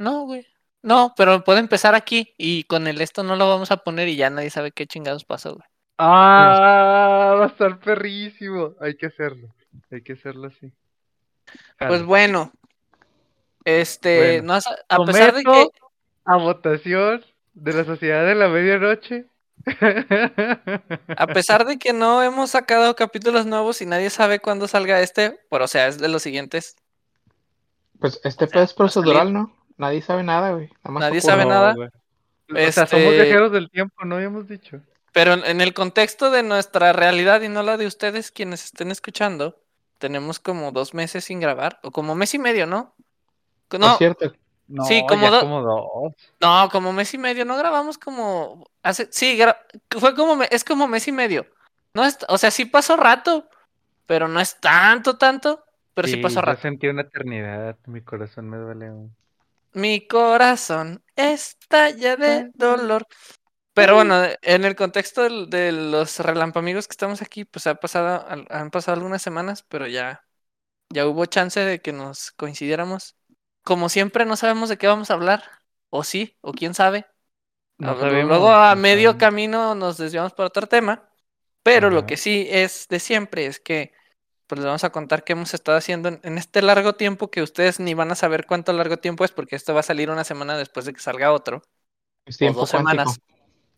No, güey. No, pero puede empezar aquí y con el esto no lo vamos a poner y ya nadie sabe qué chingados pasó, güey. Ah, va a estar perrísimo. Hay que hacerlo. Hay que hacerlo así. Pues bueno. Este, Bueno, no has- a pesar de que a votación de la Sociedad de la Medianoche. a pesar de que no hemos sacado capítulos nuevos y nadie sabe cuándo salga este, pero o sea, es de los siguientes. Pues este O sea, es procedural, ¿no? Nadie sabe nada, güey. Nadie sabe nada. güey. O sea, somos Este- viajeros del tiempo, ¿no habíamos dicho? Pero en, el contexto de nuestra realidad y no la de ustedes quienes estén escuchando, tenemos como dos meses sin grabar, o como mes y medio, ¿no? No, cierto, No, Sí, como ya do- como dos. no, como mes y medio, no grabamos como hace, sí, gra- fue como, me- es como mes y medio. No es, o sea, sí pasó rato, pero no es tanto, tanto, pero sí, pasó yo rato. sentí una eternidad, mi corazón me duele aún. Mi corazón estalla de dolor. Pero bueno, en el contexto de, los relampamigos que estamos aquí, pues ha pasado, han pasado algunas semanas, pero ya, ya hubo chance de que nos coincidiéramos. Como siempre, no sabemos de qué vamos a hablar, o sí, o quién sabe. No lu- sabemos, Luego a medio camino nos desviamos por otro tema, pero lo que sí es de siempre es que pues les vamos a contar qué hemos estado haciendo en, en este largo tiempo que ustedes ni van a saber cuánto largo tiempo es porque esto va a salir una semana después de que salga otro es o dos cuántico. semanas.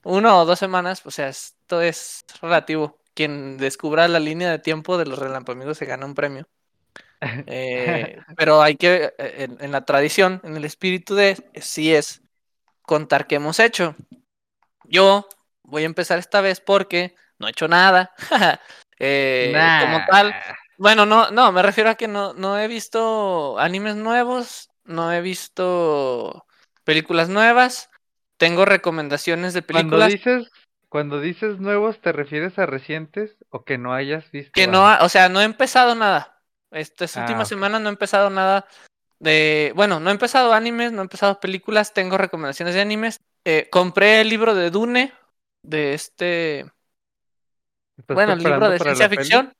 Uno o dos semanas, o sea, esto es relativo. Quien descubra la línea de tiempo de los relampamigos se gana un premio. Eh, pero hay que, eh, en, en la tradición, en el espíritu de, sí es contar qué hemos hecho. Yo voy a empezar esta vez porque no he hecho nada. Eh, Como tal, bueno, no, no, me refiero a que no, no he visto animes nuevos, no he visto películas nuevas, tengo recomendaciones de Cuando películas dices, cuando dices nuevos, ¿te refieres a recientes o que no hayas visto? que no, ha- o sea, no he empezado nada. Estas Ah, últimas ok. semanas no he empezado nada de, bueno, no he empezado animes, no he empezado películas, tengo recomendaciones de animes. Eh, compré el libro de Dune, de este, ¿Estás bueno, el libro de ciencia ficción.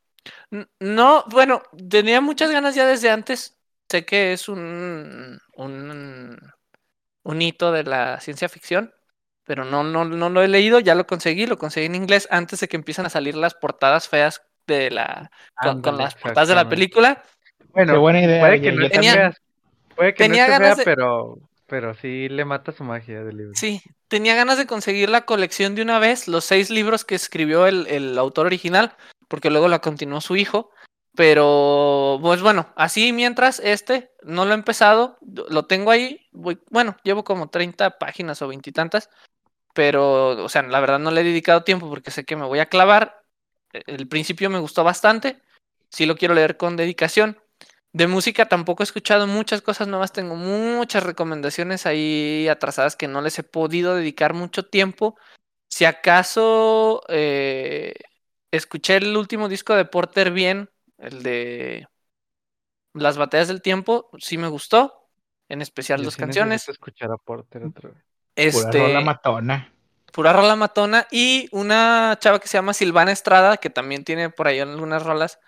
No, bueno, tenía muchas ganas ya desde antes. Sé que es un, un, un hito de la ciencia ficción, pero no, no, no lo he leído, ya lo conseguí, lo conseguí en inglés antes de que empiecen a salir las portadas feas de la, con, las portadas de la película. Bueno, Qué buena idea, puede que no Tenía- puede que no tenía ganas fea, de- pero, pero sí le mata su magia del libro. Sí, tenía ganas de conseguir la colección de una vez, los seis libros que escribió el, el autor original, porque luego la continuó su hijo. Pero, pues bueno, así mientras este, no lo he empezado, lo tengo ahí, voy, bueno, llevo como 30 páginas o veintitantas, pero, o sea, la verdad no le he dedicado tiempo porque sé que me voy a clavar. E- El principio me gustó bastante, sí lo quiero leer con dedicación. De música tampoco he escuchado muchas cosas nuevas, tengo muchas recomendaciones ahí atrasadas que no les he podido dedicar mucho tiempo. Si acaso eh, escuché el último disco de Porter bien, el de Las batallas del tiempo, sí me gustó, en especial Yo dos sí canciones. escuchar a Porter otra vez. Pura Este, rola matona. pura rola matona y una chava que se llama Silvana Estrada, que también tiene por ahí algunas rolas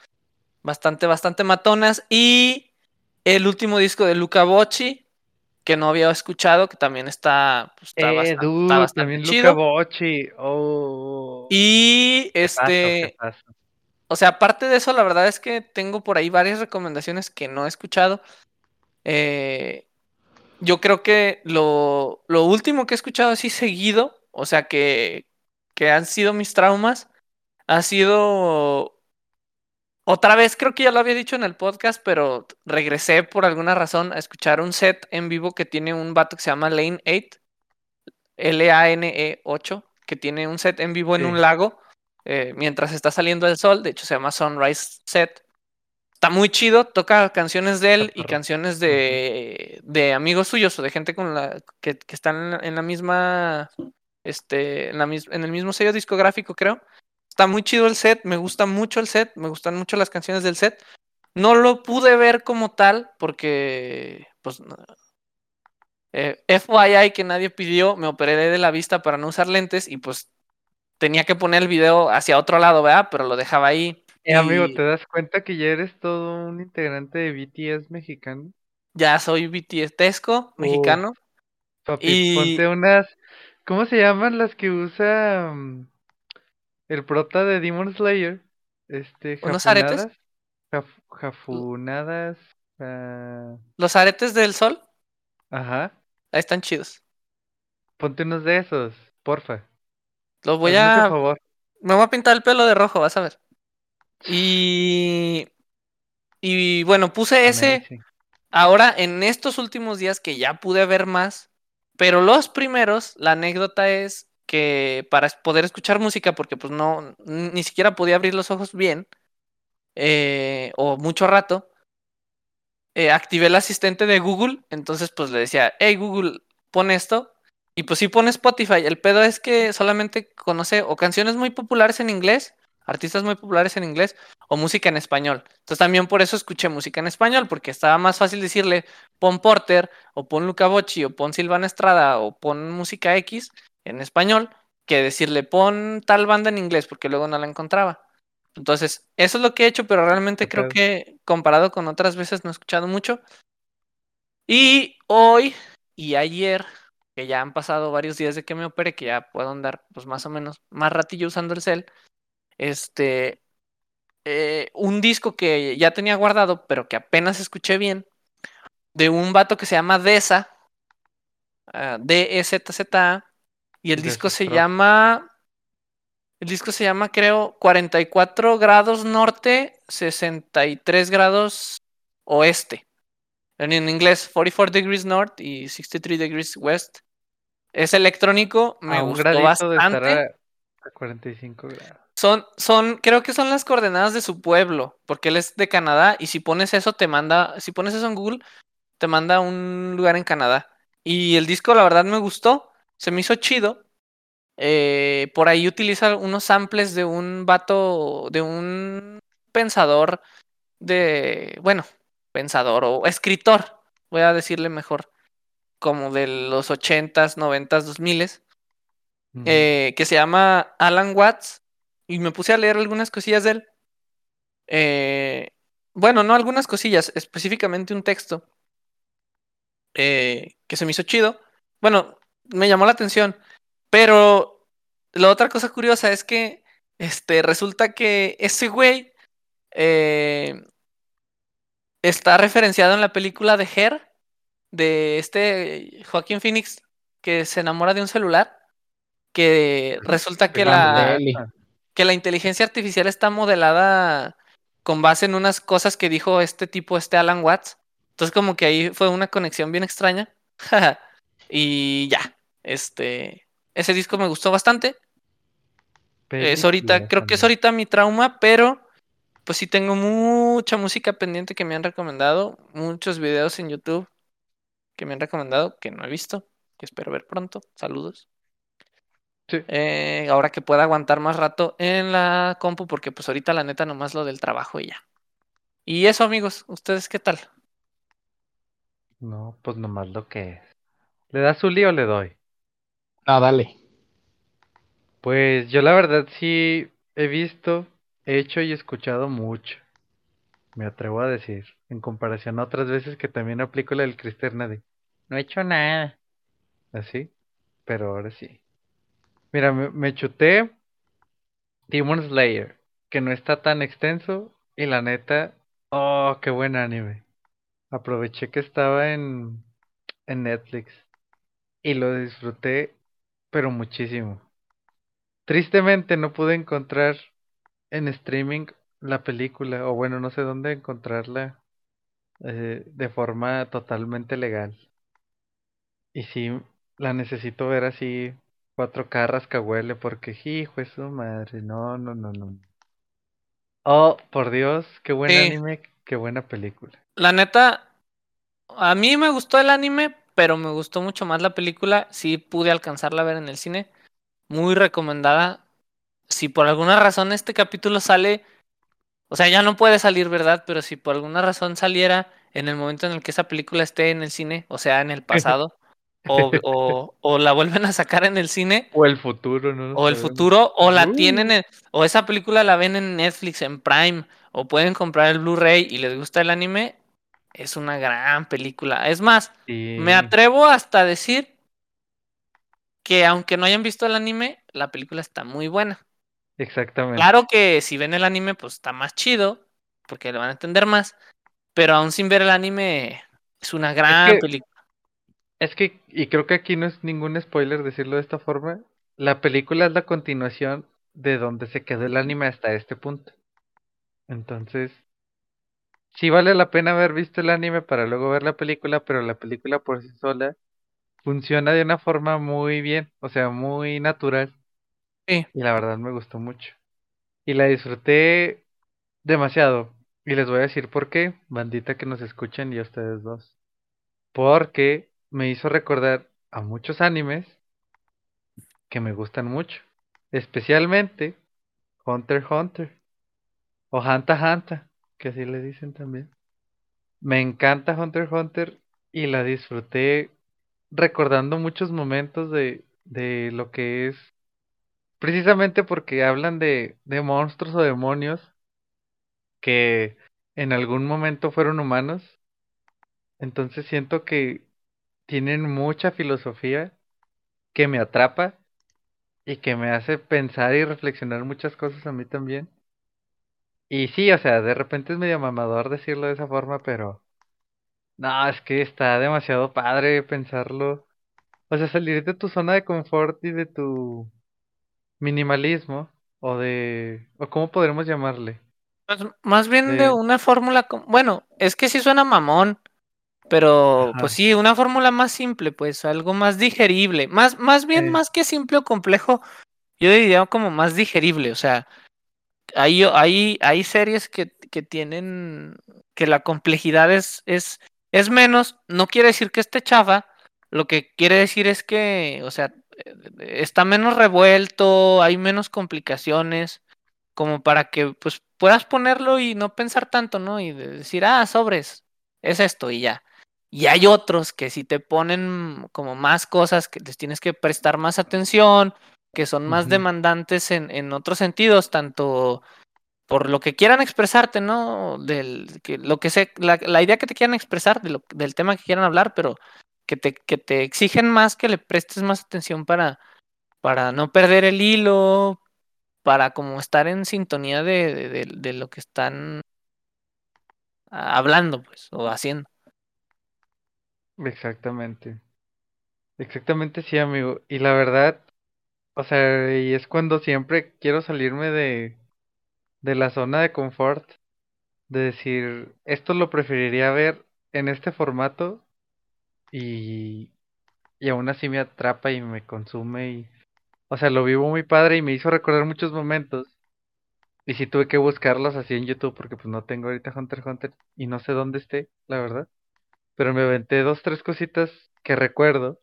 bastante, bastante matonas. Y el último disco de Luca Bocci, que no había escuchado, que también está, pues, está Eh, bastante, dude, está bastante también Luca chido. Bocci. Oh. Y este, o sea, aparte de eso, la verdad es que tengo por ahí varias recomendaciones que no he escuchado. Eh, yo creo que lo, lo último que he escuchado así seguido, o sea, que, que han sido mis traumas, ha sido... Otra vez, creo que ya lo había dicho en el podcast, pero regresé por alguna razón a escuchar un set en vivo que tiene un vato que se llama Lane 8, L-A-N-E 8, que tiene un set en vivo en Sí. un lago eh, mientras está saliendo el sol. De hecho, se llama Sunrise Set. Está muy chido, toca canciones de él y canciones de, de amigos suyos o de gente con la que, que están en la, misma, este, en, la en el mismo sello discográfico, creo. Está muy chido el set, me gusta mucho el set, me gustan mucho las canciones del set. No lo pude ver como tal porque, pues, eh, FYI que nadie pidió, me operé de la vista para no usar lentes y pues tenía que poner el video hacia otro lado, ¿verdad? Pero lo dejaba ahí. Eh, amigo, y- ¿te das cuenta que ya eres todo un integrante de BTS mexicano? ya soy BTSesco, mexicano. Papi, Y- ponte unas. ¿Cómo se llaman las que usa mm, el prota de Demon Slayer? Este, ¿Unos aretes? Jaf- jafunadas. ah, Los aretes del sol, ajá. ahí están chidos. Ponte unos de esos, porfa. Los voy Hazme a. favor. Me voy a pintar el pelo de rojo, vas a ver. Y. Y bueno, puse ese. Amazing. Ahora, en estos últimos días que ya pude ver más, pero los primeros, la anécdota es que para poder escuchar música, porque pues no, ni siquiera podía abrir los ojos bien, eh, o mucho rato, eh, activé el asistente de Google, entonces pues le decía, hey Google, pon esto, y pues sí pone Spotify, el pedo es que solamente conoce o canciones muy populares en inglés, artistas muy populares en inglés, o música en español. Entonces también por eso escuché música en español, porque estaba más fácil decirle, pon Porter, o pon Luca Bocci, o pon Silvana Estrada, o pon música X en español, que decirle, pon tal banda en inglés, porque luego no la encontraba. Entonces, eso es lo que he hecho, pero realmente creo que comparado con otras veces no he escuchado mucho. Y hoy y ayer, que ya han pasado varios días de que me operé, que ya puedo andar pues más o menos más ratillo usando el cel, este, eh, un disco que ya tenía guardado, pero que apenas escuché bien, de un vato que se llama Deza, ah, D-E-Z-Z-A, y el disco se llama, el disco se llama creo 44 grados norte, 63 grados oeste. En, inglés, 44 degrees north y 63 degrees west. Es electrónico, me gustó gradito de estar bastante. a, a 45 grados. Son, son, creo que son las coordenadas de su pueblo, porque él es de Canadá y si pones eso te manda, si pones eso en Google, te manda a un lugar en Canadá. Y el disco la verdad me gustó, se me hizo chido. Eh, por ahí utiliza unos samples de un vato, de un pensador de, bueno, pensador o escritor, voy a decirle mejor, como de los 80s, 90s, 2000s, Ujú. eh, que se llama Alan Watts, y me puse a leer algunas cosillas de él. Eh, bueno, no algunas cosillas, específicamente un texto eh, que se me hizo chido. Bueno, me llamó la atención, pero la otra cosa curiosa es que este, resulta que ese güey eh, está referenciado en la película de Her, de este Joaquín Phoenix, que se enamora de un celular, que resulta que Gran la, que la inteligencia artificial está modelada con base en unas cosas que dijo este tipo, este Alan Watts. Entonces como que ahí fue una conexión bien extraña. y ya, este, ese disco me gustó bastante. Es ahorita, creo que es ahorita mi trauma, pero pues sí tengo mucha música pendiente que me han recomendado, muchos videos en YouTube que me han recomendado que no he visto, que espero ver pronto. Saludos. Sí. Eh, ahora que pueda aguantar más rato en la compu, porque pues ahorita la neta nomás lo del trabajo y ya. Y eso, amigos, ¿ustedes qué tal? No, pues nomás lo que es. ¿Le das su lío o le doy? No, dale. Pues yo la verdad sí he visto, he hecho y escuchado mucho. Me atrevo a decir, en comparación a otras veces que también aplico la del Cristerna de no he hecho nada. Así, pero ahora sí. Mira, me, me chuté Demon Slayer, que no está tan extenso y la neta, oh, qué buen anime. Aproveché que estaba en, en Netflix y lo disfruté, pero muchísimo. Tristemente no pude encontrar en streaming la película, o bueno, no sé dónde encontrarla eh, de forma totalmente legal. Y sí, la necesito ver así 4K rascahuele, porque hijo de su madre, no, no, no, no. Oh, por Dios, qué buen Sí. anime, qué buena película. La neta, a mí me gustó el anime, pero me gustó mucho más la película. Sí pude alcanzarla a ver en el cine. Muy recomendada. Si por alguna razón este capítulo sale, o sea, ya no puede salir, ¿verdad? Pero si por alguna razón saliera en el momento en el que esa película esté en el cine, o sea, en el pasado, o, o, o la vuelven a sacar en el cine, O el futuro, no o el futuro, o la Uh. tienen, en- o esa película la ven en Netflix, en Prime, o pueden comprar el Blu-ray y les gusta el anime, es una gran película. Es más, Sí, me atrevo hasta a decir que aunque no hayan visto el anime, la película está muy buena. exactamente. Claro que si ven el anime, pues está más chido, porque lo van a entender más, pero aún sin ver el anime, es una gran que- película. Es que, y creo que aquí no es ningún spoiler decirlo de esta forma, la película es la continuación de donde se quedó el anime hasta este punto. Entonces, sí vale la pena haber visto el anime para luego ver la película, pero la película por sí sola funciona de una forma muy bien, o sea, muy natural. Sí. Y la verdad me gustó mucho. Y la disfruté demasiado. Y les voy a decir por qué, bandita que nos escuchen y a ustedes dos. Porque me hizo recordar a muchos animes que me gustan mucho. Especialmente Hunter x Hunter. O Hanta Hanta, que así le dicen también. Me encanta Hunter x Hunter y la disfruté recordando muchos momentos de, de lo que es. Precisamente porque hablan de, de monstruos o demonios que en algún momento fueron humanos. Entonces siento que tienen mucha filosofía que me atrapa y que me hace pensar y reflexionar muchas cosas a mí también. Y sí, o sea, de repente es medio mamador decirlo de esa forma, pero no, es que está demasiado padre pensarlo. O sea, salir de tu zona de confort y de tu minimalismo, o de, o cómo podremos llamarle. Pues, más bien de De- una fórmula, bueno, es que sí suena mamón, pero Ajá. pues sí, una fórmula más simple, pues algo más digerible, más, más bien, Eh. más que simple o complejo, yo diría como más digerible, o sea, hay, hay, series que, tienen, que la complejidad es, es, menos, no quiere decir que esté chafa, lo que quiere decir es que, o sea, eh, está menos revuelto, hay menos complicaciones, como para que pues puedas ponerlo y no pensar tanto, ¿no? Y de decir, ah, sobres, es esto y ya. Y hay otros que si te ponen como más cosas que les tienes que prestar más atención, que son más demandantes en, en otros sentidos, tanto por lo que quieran expresarte, ¿no? Del, que, lo que sé, la, la idea que te quieran expresar, de lo- del tema que quieran hablar, pero que te, que te exigen más que le prestes más atención para, para no perder el hilo, para como estar en sintonía de, de, de- de lo que están hablando, pues, o haciendo. Exactamente. Exactamente, sí, amigo. Y la verdad, o sea, y es cuando siempre quiero salirme de, de la zona de confort, de decir, esto lo preferiría ver en este formato y, y aún así me atrapa y me consume y, o sea, lo vivo muy padre y me hizo recordar muchos momentos. Y sí tuve que buscarlos así en YouTube porque pues no tengo ahorita Hunter x Hunter y no sé dónde esté, la verdad. Pero me aventé dos, tres cositas que recuerdo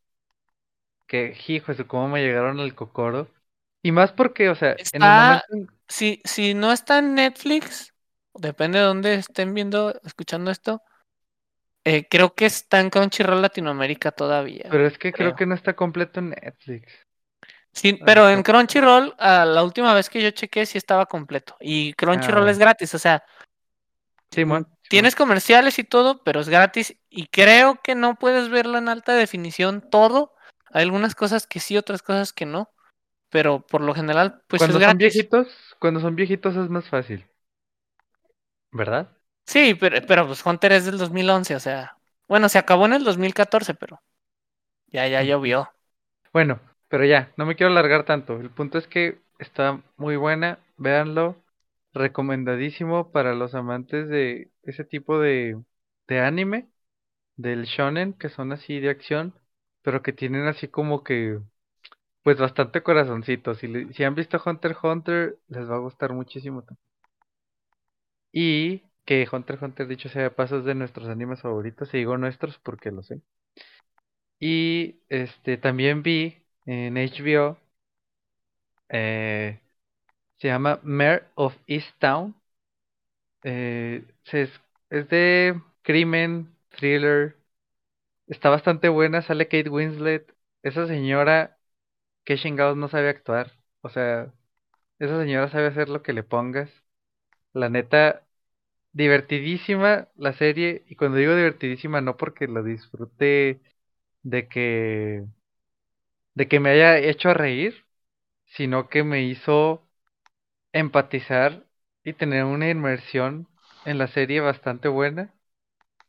que, hijo, cómo me llegaron al cocoro. Y más porque, o sea, en el Está, momento en- si, si no está en Netflix, depende de dónde estén viendo, escuchando esto, eh, creo que está en Crunchyroll Latinoamérica todavía. Pero es que creo creo. que no está completo en Netflix. Sí, Ah, pero en Crunchyroll, la última vez que yo chequé, sí estaba completo. Y Crunchyroll Ah. es gratis, o sea. Mm, Tienes comerciales y todo, pero es gratis. Y creo que no puedes verlo en alta definición todo. Hay algunas cosas que sí, otras cosas que no. Pero por lo general, pues cuando es son gratis. viejitos, cuando son viejitos es más fácil. ¿Verdad? Sí, pero, pero pues Hunter es del 2011, o sea. Bueno, se acabó en el 2014, pero ya, ya Ujú. llovió. Bueno, pero ya, no me quiero alargar tanto. El punto es que está muy buena, véanlo. Recomendadísimo para los amantes de ese tipo de, de anime, del shonen, que son así de acción, pero que tienen así como que, pues bastante corazoncito. Si, si han visto Hunter x Hunter, les va a gustar muchísimo. Y que Hunter x Hunter, dicho sea de paso, de nuestros animes favoritos, y digo nuestros porque lo sé. Y este también vi en HBO, eh, se llama Mare of Easttown. Eh, se es, es de crimen, thriller. Está bastante buena, sale Kate Winslet. Esa señora, que chingados no sabe actuar. O sea, esa señora sabe hacer lo que le pongas. La neta, divertidísima la serie. Y cuando digo divertidísima, no porque la disfruté de que. de que me haya hecho reír, sino que me hizo empatizar y tener una inmersión en la serie bastante buena.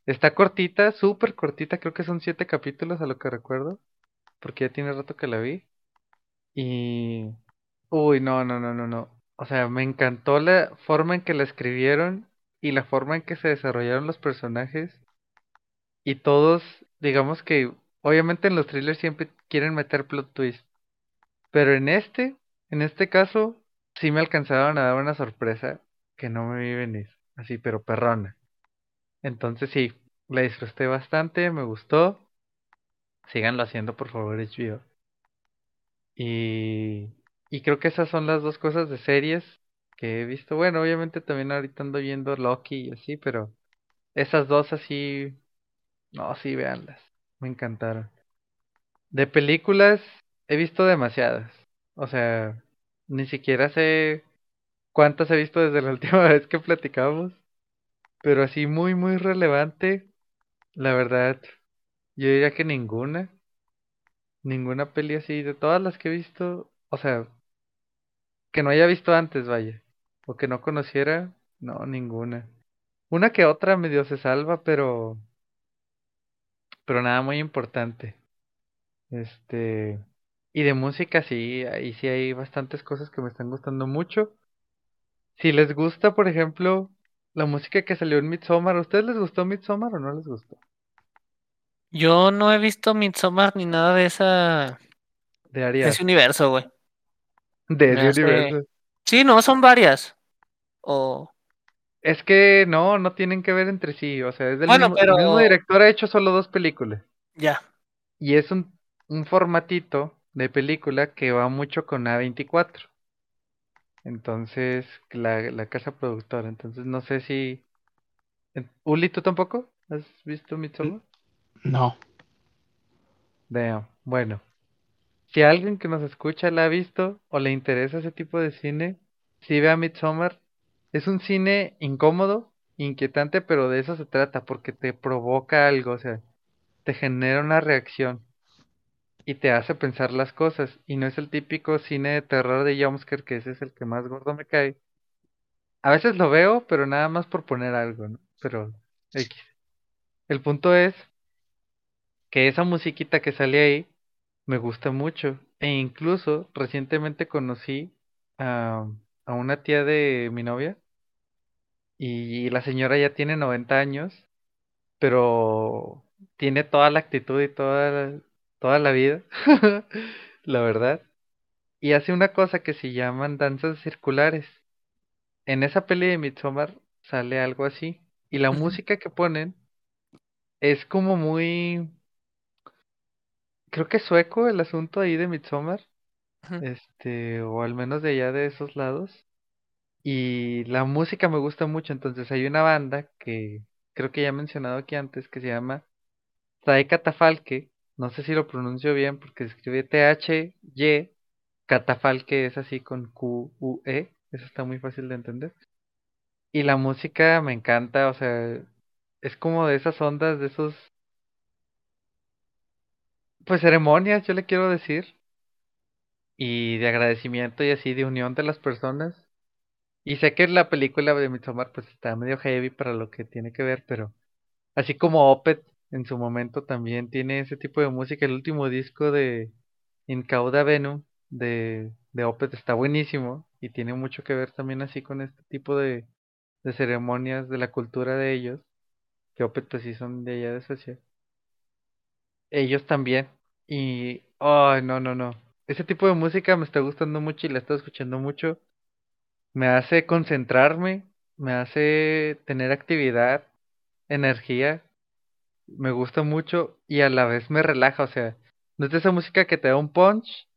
Está cortita, súper cortita, creo que son siete capítulos a lo que recuerdo, porque ya tiene rato que la vi. Y... Uy, no, no, no, no, no. O sea, me encantó la forma en que la escribieron y la forma en que se desarrollaron los personajes. Y todos, digamos que, obviamente en los thrillers siempre quieren meter plot twist. Pero en este, en este caso, sí me alcanzaron a dar una sorpresa que no me vi venir. Así, pero perrona. Entonces sí, la disfruté bastante, me gustó. Síganlo haciendo, por favor, HBO. Y, y creo que esas son las dos cosas de series que he visto. Bueno, obviamente también ahorita ando viendo Loki y así, pero esas dos así, no, sí, véanlas. Me encantaron. De películas he visto demasiadas. O sea, ni siquiera sé cuántas he visto desde la última vez que platicamos. Pero así muy, muy relevante. La verdad, yo diría que ninguna. Ninguna peli así. De todas las que he visto, o sea, que no haya visto antes, vaya. O que no conociera, no, ninguna. Una que otra medio se salva, pero. Pero nada muy importante. Este. Y de música sí, ahí sí hay bastantes cosas que me están gustando mucho. Si les gusta, por ejemplo, la música que salió en Midsommar, ¿a ustedes les gustó Midsommar o no les gustó? Yo no he visto Midsommar ni nada de esa De de ese universo, güey. De ese hace- universo. Sí, no, son varias. O Es que no, no tienen que ver entre sí. O sea, es del Bueno, mismo, el mismo pero- director ha hecho solo dos películas. ya. Y es un, un formatito de película que va mucho con A24. Entonces, la, la casa productora. Entonces, no sé si. Uli, ¿tú tampoco? ¿Has visto Midsommar? No. Damn. Bueno, si alguien que nos escucha la ha visto o le interesa ese tipo de cine, si ve a Midsommar, es un cine incómodo, inquietante, pero de eso se trata, porque te provoca algo, o sea, te genera una reacción y te hace pensar las cosas, y no es el típico cine de terror de jumpscare, que ese es el que más gordo me cae. A veces lo veo, pero nada más por poner algo, ¿no? Pero X. El punto es que esa musiquita que sale ahí me gusta mucho. E incluso recientemente conocí a, a una tía de mi novia y la señora ya tiene 90 años, pero tiene toda la actitud y toda la, toda la vida, la verdad. Y hace una cosa que se llaman danzas circulares. En esa peli de Midsommar sale algo así. Y la música que ponen es como muy... Creo que es sueco el asunto ahí de Midsommar. Este, o al menos de allá de esos lados. Y la música me gusta mucho, entonces hay una banda que creo que ya he mencionado aquí antes que se llama Tae Catafalque, no sé si lo pronuncio bien porque se escribe T-H-Y, Catafalque es así con Q-U-E, eso está muy fácil de entender. Y la música me encanta, o sea, es como de esas ondas, de esos, pues ceremonias, yo le quiero decir, y de agradecimiento y así de unión de las personas. Y sé que la película de Midsommar pues está medio heavy para lo que tiene que ver, pero así como Opeth en su momento también tiene ese tipo de música. El último disco de Incauda Venom de, de Opeth está buenísimo y tiene mucho que ver también así con este tipo de, de ceremonias de la cultura de ellos, que Opeth pues sí son de allá de Suecia. Ellos también. Y, ay, no, no, no. Ese tipo de música me está gustando mucho y la estoy escuchando mucho. Me hace concentrarme, me hace tener actividad, energía, me gusta mucho y a la vez me relaja, o sea, no es de esa música que te da un punch,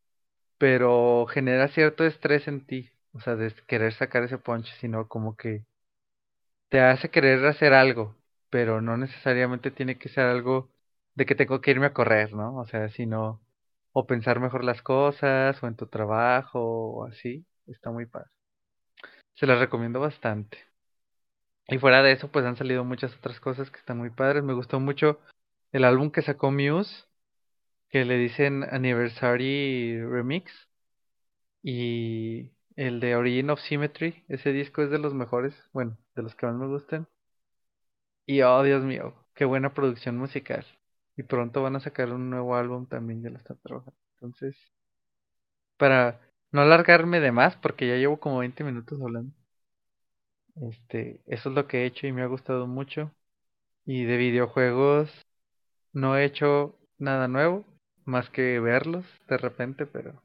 pero genera cierto estrés en ti, o sea, de querer sacar ese punch, sino como que te hace querer hacer algo, pero no necesariamente tiene que ser algo de que tengo que irme a correr, ¿no? O sea, sino o pensar mejor las cosas, o en tu trabajo, o así, está muy padre. Se las recomiendo bastante. Y fuera de eso, pues han salido muchas otras cosas que están muy padres. Me gustó mucho el álbum que sacó Muse, que le dicen Anniversary Remix. Y el de Origin of Symmetry, ese disco es de los mejores, bueno, de los que más me gustan. Y oh, Dios mío, qué buena producción musical. Y pronto van a sacar un nuevo álbum también, ya lo están trabajando. Entonces, para no alargarme de más, porque ya llevo como 20 minutos hablando. Este, eso es lo que he hecho y me ha gustado mucho. Y de videojuegos no he hecho nada nuevo, más que verlos de repente, pero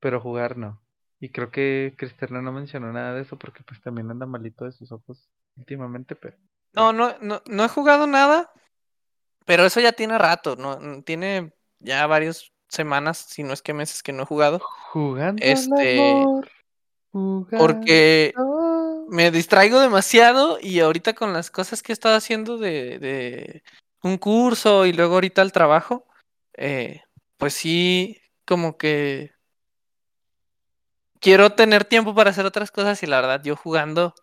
pero jugar no. Y creo que Cristerna no mencionó nada de eso porque pues también anda malito de sus ojos últimamente, pero No, no, no, no he jugado nada, pero eso ya tiene rato, no, mm, tiene ya varias semanas, si no es que meses que no he jugado, jugando al Este, porque jugando. Me distraigo demasiado y ahorita con las cosas que he estado haciendo de, de un curso y luego ahorita el trabajo, eh, pues sí, como que quiero tener tiempo para hacer otras cosas y la verdad yo jugando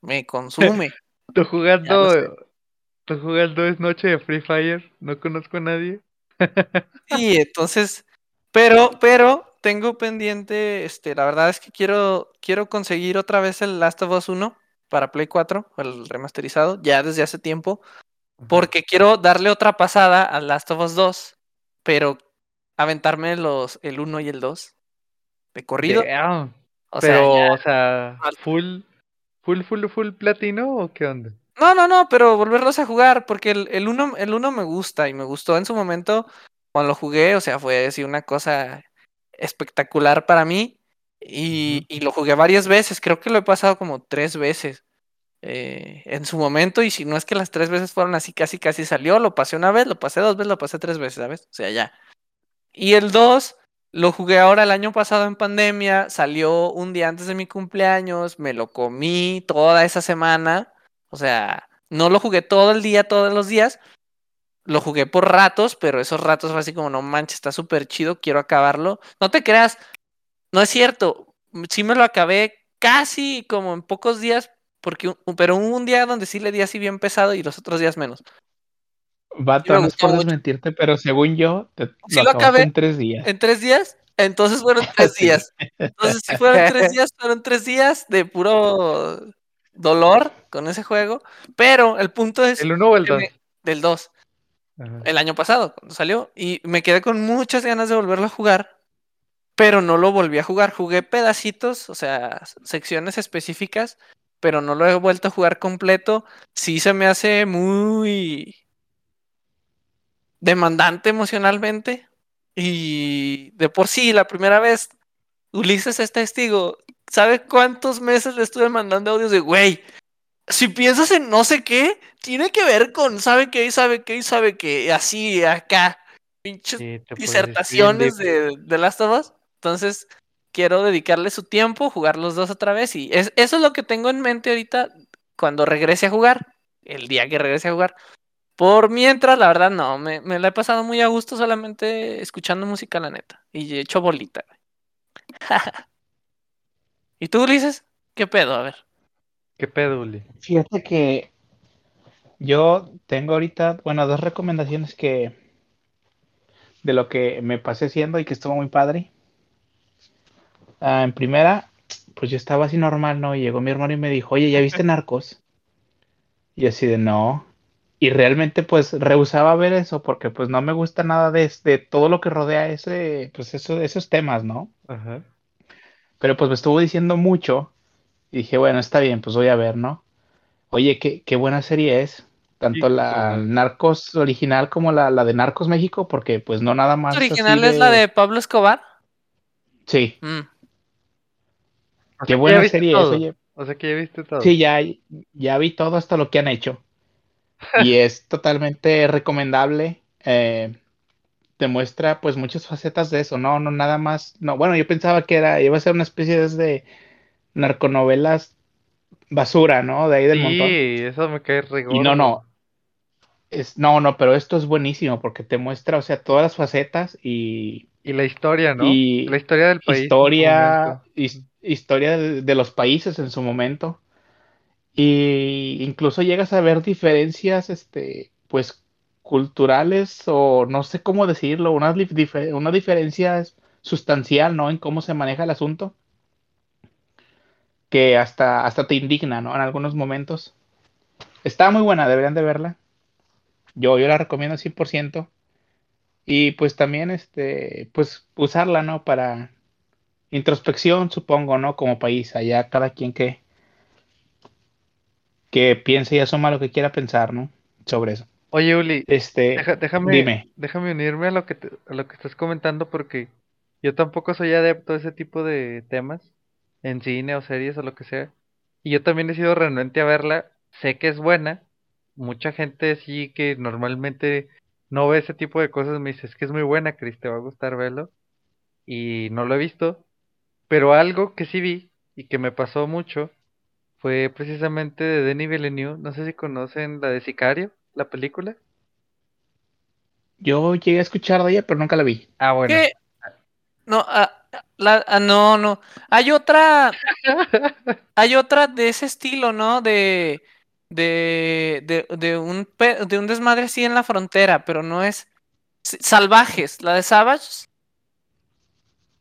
me consume. Tú jugando, tú jugando es noche de Free Fire, no conozco a nadie. Y entonces, pero, pero tengo pendiente, este, la verdad es que quiero, quiero conseguir otra vez el Last of Us 1 para Play 4, el remasterizado, ya desde hace tiempo, porque quiero darle otra pasada al Last of Us 2, pero aventarme los, el 1 y el 2 de corrido. O sea, Pero, ya- o sea, full, full, full, full platino o qué onda? No, no, no, pero volverlos a jugar, porque el, el uno, el uno me gusta y me gustó en su momento cuando lo jugué, o sea, fue así una cosa espectacular para mí y, lo jugué varias veces, creo que lo he pasado como tres veces eh, en su momento y si no es que las tres veces fueron así, casi, casi salió, lo pasé una vez, lo pasé dos veces, lo pasé tres veces, ¿sabes? O sea, ya. Y el 2 lo jugué ahora el año pasado en pandemia, salió un día antes de mi cumpleaños, me lo comí toda esa semana, o sea, no lo jugué todo el día, todos los días, lo jugué por ratos, pero esos ratos fue así como, no manches, está súper chido, quiero acabarlo. No te creas, no es cierto, sí me lo acabé casi como en pocos días, porque, un- pero hubo un día donde sí le di así bien pesado y los otros días menos. Vato, me no es gustó por mucho. desmentirte, pero según yo, te, Sí lo acabé. en tres días. ¿En tres días? Entonces fueron tres Sí. días. Entonces, si fueron tres días, fueron tres días de puro dolor con ese juego. Pero el punto es ¿El 1 o el que 2? me- del 2, el año pasado, cuando salió. Y me quedé con muchas ganas de volverlo a jugar. Pero no lo volví a jugar. Jugué pedacitos, o sea, secciones específicas. Pero no lo he vuelto a jugar completo. Sí se me hace muy demandante emocionalmente. Y de por sí, la primera vez, Ulises es testigo. ¿Sabe cuántos meses le estuve mandando audios de, güey, si piensas en no sé qué, tiene que ver con sabe qué, y sabe qué, y sabe qué, así acá, pinches Sí, disertaciones de, de Last of Us. Entonces, quiero dedicarle su tiempo, jugar los dos otra vez. Y es, eso es lo que tengo en mente ahorita cuando regrese a jugar, el día que regrese a jugar. Por mientras, la verdad, no, me, me la he pasado muy a gusto solamente escuchando música, la neta. Y he hecho bolita. ¿Y tú, Ulises? ¿Qué pedo? A ver. ¿Qué pedo, Uli? Fíjate que yo tengo ahorita, bueno, dos recomendaciones que de lo que me pasé haciendo y que estuvo muy padre. Ah, en primera, pues yo estaba así normal, ¿no? Y llegó mi hermano y me dijo, oye, ¿ya viste Narcos? Y así de no. Y realmente pues rehusaba ver eso porque pues no me gusta nada de, de todo lo que rodea ese, pues eso, esos temas, ¿no? Ajá. Pero pues me estuvo diciendo mucho y dije, bueno, está bien, pues voy a ver, ¿no? Oye, qué, qué buena serie es. Tanto la. Narcos original como la, la de Narcos México, porque pues no nada más ¿La original es la de Pablo Escobar? Sí, Mm. Qué buena serie es, oye. O sea que ya viste todo. Sí, ya, ya vi todo hasta lo que han hecho. Y es totalmente recomendable. eh, te muestra pues muchas facetas de eso, no, no nada más. No, bueno, yo pensaba que era, iba a ser una especie de narconovelas basura, ¿no? De ahí del Sí, montón. eso me cae Y no, no. Es, no, no, pero esto es buenísimo porque te muestra, o sea, todas las facetas y, Y la historia, ¿no? y La historia del país. historia, his- historia de, de los países en su momento. Y incluso llegas a ver diferencias, este, pues, culturales o no sé cómo decirlo, una, dif- dife- una diferencia sustancial, ¿no? En cómo se maneja el asunto, que hasta, hasta te indigna, ¿no? En algunos momentos. Está muy buena, deberían de verla. Yo, yo la recomiendo 100%. Y pues también, este, pues usarla, ¿no? Para introspección, supongo, ¿no? Como país, allá cada quien que, que piense y asuma lo que quiera pensar, ¿no? Sobre eso. Oye, Uli, Este, deja- déjame, dime. déjame unirme a lo que te- a lo que estás comentando porque yo tampoco soy adepto a ese tipo de temas en cine o series o lo que sea. Y yo también he sido renuente a verla. Sé que es buena. Mucha gente sí que normalmente no ve ese tipo de cosas me dice, es que es muy buena, Chris, te va a gustar verlo. Y no lo he visto. Pero algo que sí vi y que me pasó mucho fue precisamente de Denis Villeneuve. No sé si conocen la de Sicario, la película. Yo llegué a escuchar de ella, pero nunca la vi. Ah, bueno. ¿Qué? No, ah, la, ah, no, no. Hay otra, hay otra de ese estilo, ¿no? De, de, de, de un, de un desmadre así en la frontera, pero no es Salvajes, la de Savage.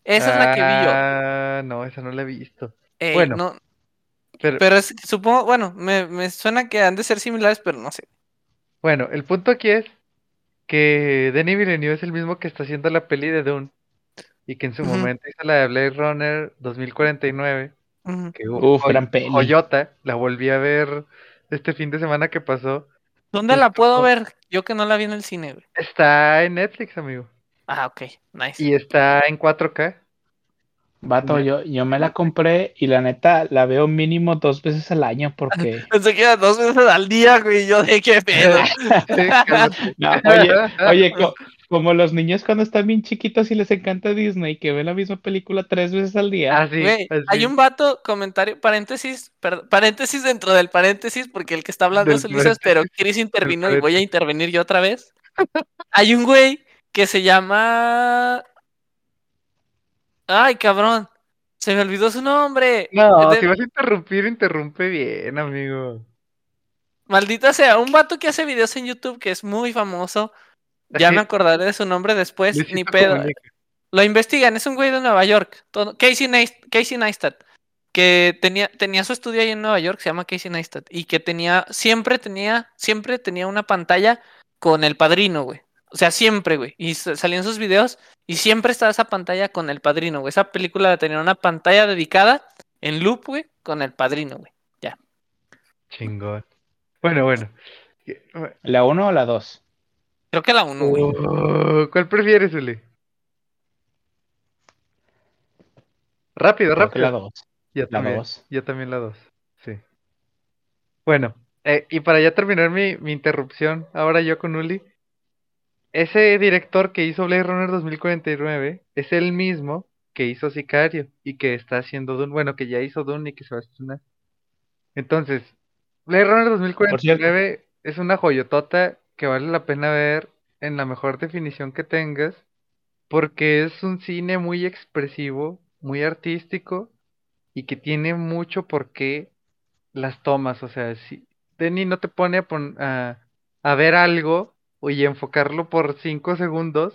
Esa es la que vi yo. Ah, no, esa no la he visto. Bueno, no, Pero, pero es, supongo, bueno, me, me suena que han de ser similares, pero no sé. bueno, el punto aquí es que Denis Villeneuve es el mismo que está haciendo la peli de Dune y que en su momento hizo la de Blade Runner 2049, Ujú. que Uf, joy- gran peli. joyota, la volví a ver este fin de semana que pasó. ¿Dónde la puedo ver? Yo que no la vi en el cine, güey. Está en Netflix, amigo, Ah, ok, nice. y está en 4K. Vato, yo, yo me la compré y la neta la veo mínimo dos veces al año porque... Pensé que era dos veces al día, güey. Yo de qué pedo. No, oye, oye, co- como los niños cuando están bien chiquitos y les encanta Disney, que ven la misma película tres veces al día. Así, Güey, así. hay un vato, comentario, paréntesis, perdón, paréntesis dentro del paréntesis, porque el que está hablando Del es Ulises, pero Chris intervino y voy a intervenir yo otra vez. Hay un güey que se llama. Ay, cabrón. Se me olvidó su nombre. No, De- si vas a interrumpir, interrumpe bien, amigo. Maldita sea, un vato que hace videos en YouTube que es muy famoso. Ya me acordaré de su nombre después, Luisito ni pedo. Comunica. Lo investigan, es un güey de Nueva York. todo- Casey, Neist- Casey Neistat. Que tenía, tenía su estudio ahí en Nueva York, se llama Casey Neistat. Y que tenía, siempre tenía, siempre tenía una pantalla con el padrino, güey. O sea, siempre, güey. Y sa- salían sus videos y siempre estaba esa pantalla con el padrino, güey. Esa película tenía una pantalla dedicada en loop, güey, con el padrino, güey. Chingón. Bueno, bueno. ¿La uno o la dos? Creo que la uno, güey. Oh, ¿Cuál prefieres, Uli? Rápido, Creo que la rápido. dos. Yo La también. dos. Yo también la dos. Sí. Bueno, eh, y para ya terminar mi, mi interrupción, ahora yo con Uli. Ese director que hizo Blade Runner 2049 es el mismo que hizo Sicario y que está haciendo Dune. Bueno, que ya hizo Dune y que se va a estrenar. Entonces, Blade Runner 2049 es una joyotota que vale la pena ver en la mejor definición que tengas, porque es un cine muy expresivo, muy artístico y que tiene mucho por qué las tomas. O sea, si Denny no te pone a, a ver algo y enfocarlo por cinco segundos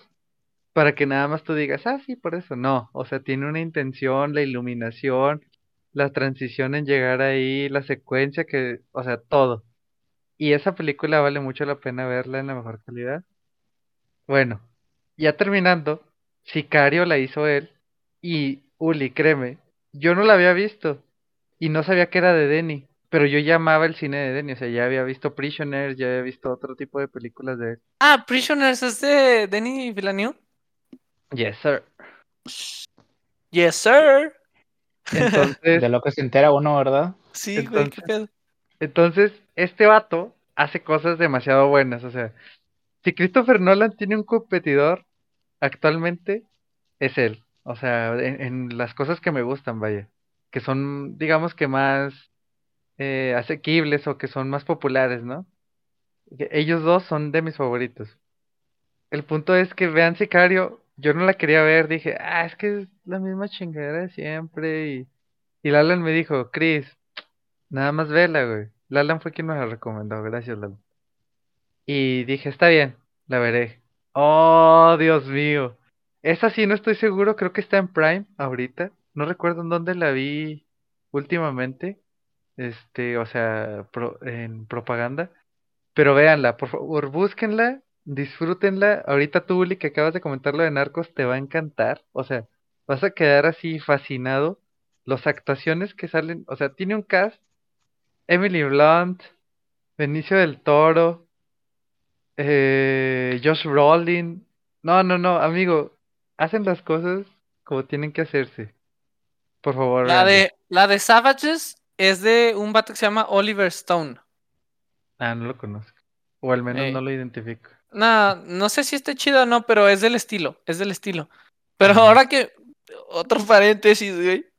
para que nada más tú digas, ah, sí, por eso. No, o sea, tiene una intención, la iluminación, la transición en llegar ahí, la secuencia que, o sea, todo. Y esa película vale mucho la pena verla en la mejor calidad. Bueno, ya terminando, Sicario la hizo él y Uli, créeme, yo no la había visto y no sabía que era de Denny, pero yo ya amaba el cine de Denny, o sea, ya había visto Prisoners, ya había visto otro tipo de películas de él. Ah, Prisoners es de Denis Villeneuve. Yes, sir. Yes, sir. Entonces, De lo que se entera uno, ¿verdad? Sí, güey, Entonces- qué pedo. Entonces, este vato hace cosas demasiado buenas. O sea, si Christopher Nolan tiene un competidor actualmente, es él. O sea, en, las cosas que me gustan, vaya. Que son, digamos que más eh, asequibles o que son más populares, ¿no? Ellos dos son de mis favoritos. El punto es que vean Sicario, yo no la quería ver, dije, ah, es que es la misma chingadera de siempre. Y, y Lalan me dijo, Chris, Nada más vela, güey. Lalan fue quien me la recomendó, gracias, Lalan. Y dije, está bien, la veré. Oh, Dios mío. Esa sí no estoy seguro, creo que está en Prime ahorita. No recuerdo en dónde la vi últimamente. Este, o sea, pro- en propaganda. Pero véanla, por favor, búsquenla, disfrútenla. Ahorita tú, Uli, que acabas de comentar lo de Narcos, te va a encantar. O sea, vas a quedar así fascinado. Las actuaciones que salen, o sea, tiene un cast. Emily Blunt, Benicio del Toro, eh, Josh Brolin. No, no, no, amigo, hacen las cosas como tienen que hacerse. Por favor, La de, la de Savages es de un vato que se llama Oliver Stone. Ah, no lo conozco. O al menos Eh, no lo identifico. No, no sé si esté chido o no, pero es del estilo, es del estilo. Pero ahora que, otro paréntesis, güey.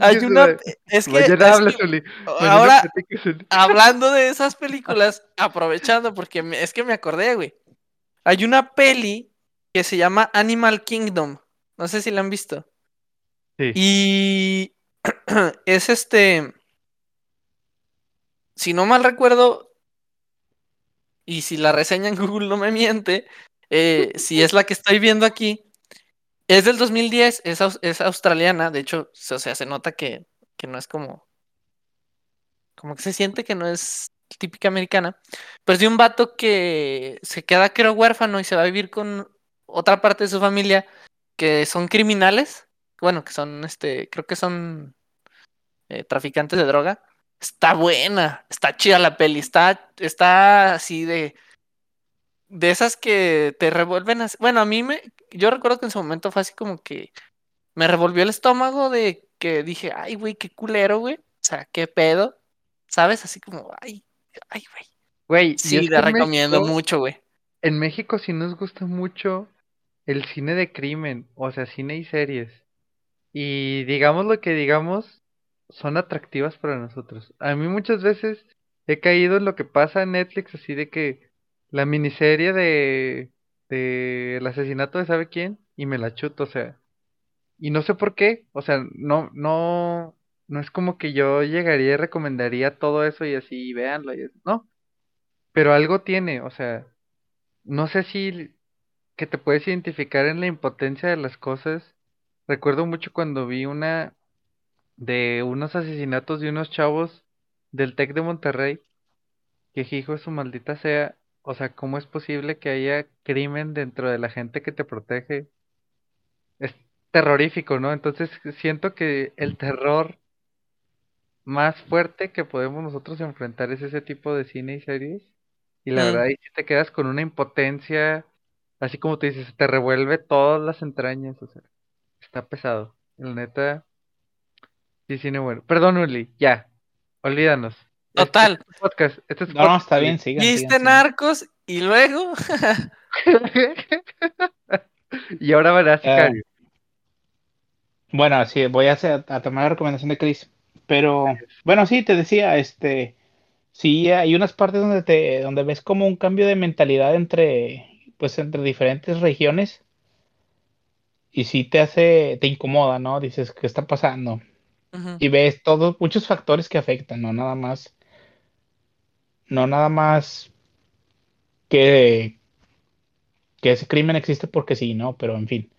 Hay ¿Qué una, será? es que, Mañana es hablas, que Uli. Mañana ahora, hablando de esas películas, aprovechando, porque me- es que me acordé, güey. Hay una peli que se llama Animal Kingdom. No sé si la han visto. Sí. Y es este, si no mal recuerdo, y si la reseña en Google no me miente, eh, si es la que estoy viendo aquí, es del 2010, es, es australiana, de hecho, o sea, se nota que, que no es como, como que se siente que no es típica americana, pero es de un vato que se queda creo huérfano y se va a vivir con otra parte de su familia que son criminales, bueno, que son, este, creo que son eh, traficantes de droga. Está buena, está chida la peli, está, está así de, de esas que te revuelven así. Bueno, a mí me, yo recuerdo que en su momento fue así como que me revolvió el estómago de que dije, ay, güey, qué culero, güey. O sea, qué pedo. ¿Sabes? Así como, ay, ay, güey. Güey, Sí, en recomiendo México- mucho, güey. En México sí nos gusta mucho el cine de crimen, o sea, cine y series. Y digamos lo que digamos, son atractivas para nosotros. A mí muchas veces he caído en lo que pasa en Netflix, así de que la miniserie de, de el asesinato de sabe quién, y me la chuto, o sea. Y no sé por qué, o sea, no, no, no es como que yo llegaría y recomendaría todo eso y así, véanlo, y no. Pero algo tiene, o sea, no sé si que te puedes identificar en la impotencia de las cosas. Recuerdo mucho cuando vi una de unos asesinatos de unos chavos del Tec de Monterrey, que hijo de su maldita sea, o sea, ¿cómo es posible que haya crimen dentro de la gente que te protege? Es terrorífico, ¿no? Entonces siento que el terror más fuerte que podemos nosotros enfrentar es ese tipo de cine y series. Y la Mm. verdad, ahí sí te quedas con una impotencia, así como te dices, te revuelve todas las entrañas, o sea, está pesado. La neta, sí, cine bueno. Perdón, Uli, ya, olvídanos. Este es Total. tu podcast, este es tu No, no, podcast, está bien, sigan. Viste sigan, sigan. Narcos y luego. Y ahora verás, Eh, Sicario. Bueno, sí, voy a, hacer, a tomar la recomendación de Chris. Pero, bueno, sí, te decía, este, sí, hay unas partes donde te, donde ves como un cambio de mentalidad entre, pues, entre diferentes regiones. Y sí te hace, te incomoda, ¿no? Dices, ¿qué está pasando? Y ves todos, muchos factores que afectan, no nada más, no nada más que, que ese crimen existe porque sí, ¿no? Pero en fin.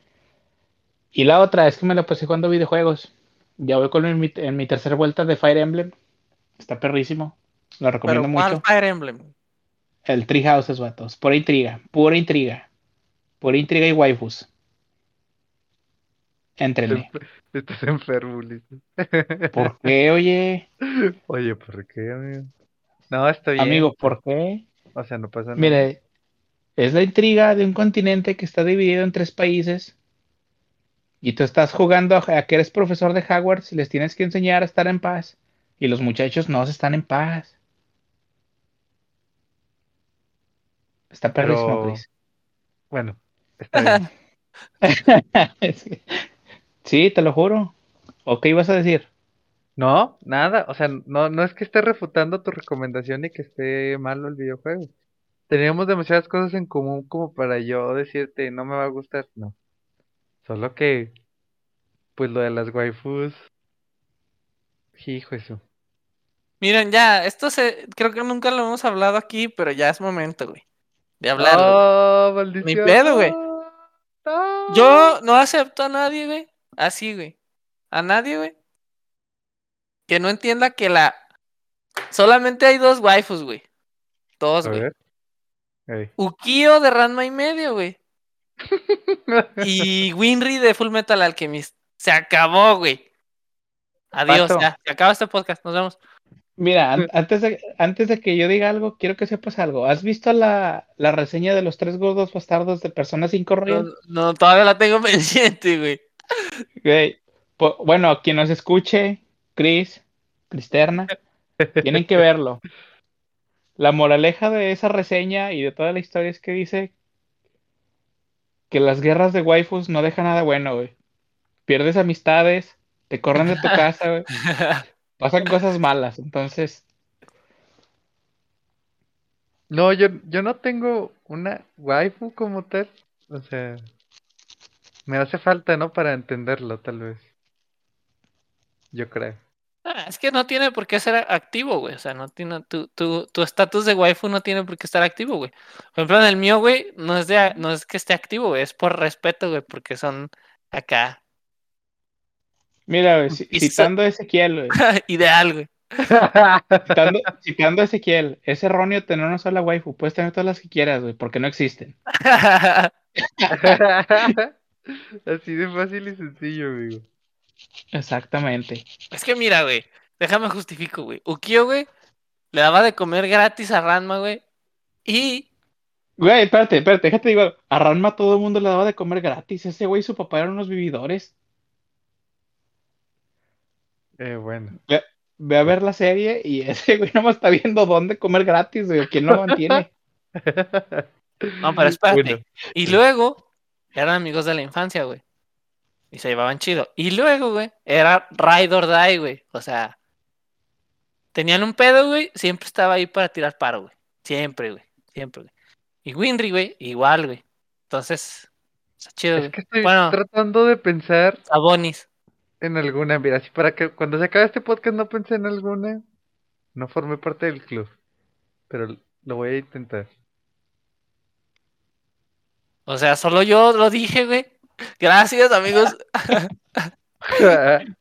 Y la otra es que me la pasé jugando videojuegos. Ya voy con mi, en mi tercera vuelta de Fire Emblem. Está perrísimo. Lo recomiendo Pero ¿cuál mucho. Fire Emblem? El Tree Houses, vatos. Pura intriga. Pura intriga. Pura intriga y waifus. Entrenle. Estás enfermo, Ulises. ¿Por qué, oye? Oye, ¿por qué, amigo? No, está bien. Amigo, ¿por qué? O sea, no pasa nada. Mire, es la intriga de un continente que está dividido en tres países. Y tú estás jugando a, que eres profesor de Hogwarts y les tienes que enseñar a estar en paz. Y los muchachos no se están en paz. Está perrísimo, Pero- Chris. Bueno, está bien. Sí, te lo juro. ¿O qué ibas a decir? No, nada. O sea, no, no es que esté refutando tu recomendación y que esté malo el videojuego. Teníamos demasiadas cosas en común como para yo decirte no me va a gustar. No. Solo que, pues lo de las waifus. Hijo eso. Miren, ya, esto se, creo que nunca lo hemos hablado aquí, pero ya es momento, güey, de hablar. güey. ¡Oh, maldición! Ni pedo, güey. ¡No! Yo no acepto a nadie, güey, así, güey, a nadie, güey, que no entienda que la, solamente hay dos waifus, güey, dos, güey, ver. Ey. Ukio de Ranma y medio, güey, y Winry de Full Metal Alchemist. Se acabó, güey. Adiós, Pato. ya, se acaba este podcast, nos vemos. Mira, an- antes de, antes de que yo diga algo, quiero que sepas algo. ¿Has visto la, la reseña de los tres gordos bastardos de Persona 5 No, Royal? no, todavía la tengo pendiente, güey. Güey, bueno, quien nos escuche, Chris, Cristerna, tienen que verlo. La moraleja de esa reseña y de toda la historia es que dice que las guerras de waifus no dejan nada bueno, güey. Pierdes amistades, te corren de tu casa, güey. Pasan cosas malas, entonces, No, yo, yo no tengo una waifu como tal. O sea, me hace falta, ¿no? Para entenderlo, tal vez. Yo creo. Ah, es que no tiene por qué ser activo, güey. O sea, no tiene tu tu tu estatus de waifu no tiene por qué estar activo, güey. Por ejemplo, en el mío, güey, no es de no es que esté activo, güey, es por respeto, güey, porque son acá mira, güey, citando a Ezequiel, güey, ideal, güey. citando, citando a Ezequiel, es erróneo tener una sola waifu, puedes tener todas las que quieras, güey, porque no existen. Así de fácil y sencillo, amigo. Exactamente. Es que mira, güey, déjame justifico, güey. Ukio, güey, le daba de comer gratis a Ranma, güey. Y Güey, espérate, espérate, déjate digo, a Ranma todo el mundo le daba de comer gratis, ese güey y su papá eran unos vividores. Eh, bueno. Ve, ve a ver la serie y ese güey nomás está viendo dónde comer gratis, güey, quién lo mantiene. no, pero espérate. Bueno, Y luego eran amigos de la infancia, güey. Y se llevaban chido. Y luego, güey, era Ride or Die, güey. O sea, tenían un pedo, güey. Siempre estaba ahí para tirar paro, güey. Siempre, güey. Siempre, güey. Y Winry, güey, igual, güey. Entonces, está chido, es güey. que estoy Bueno. tratando de pensar Sabonis. en alguna. Mira, así para que cuando se acabe este podcast no pensé en alguna. No formé parte del club. Pero lo voy a intentar. O sea, solo yo lo dije, güey. Gracias, amigos.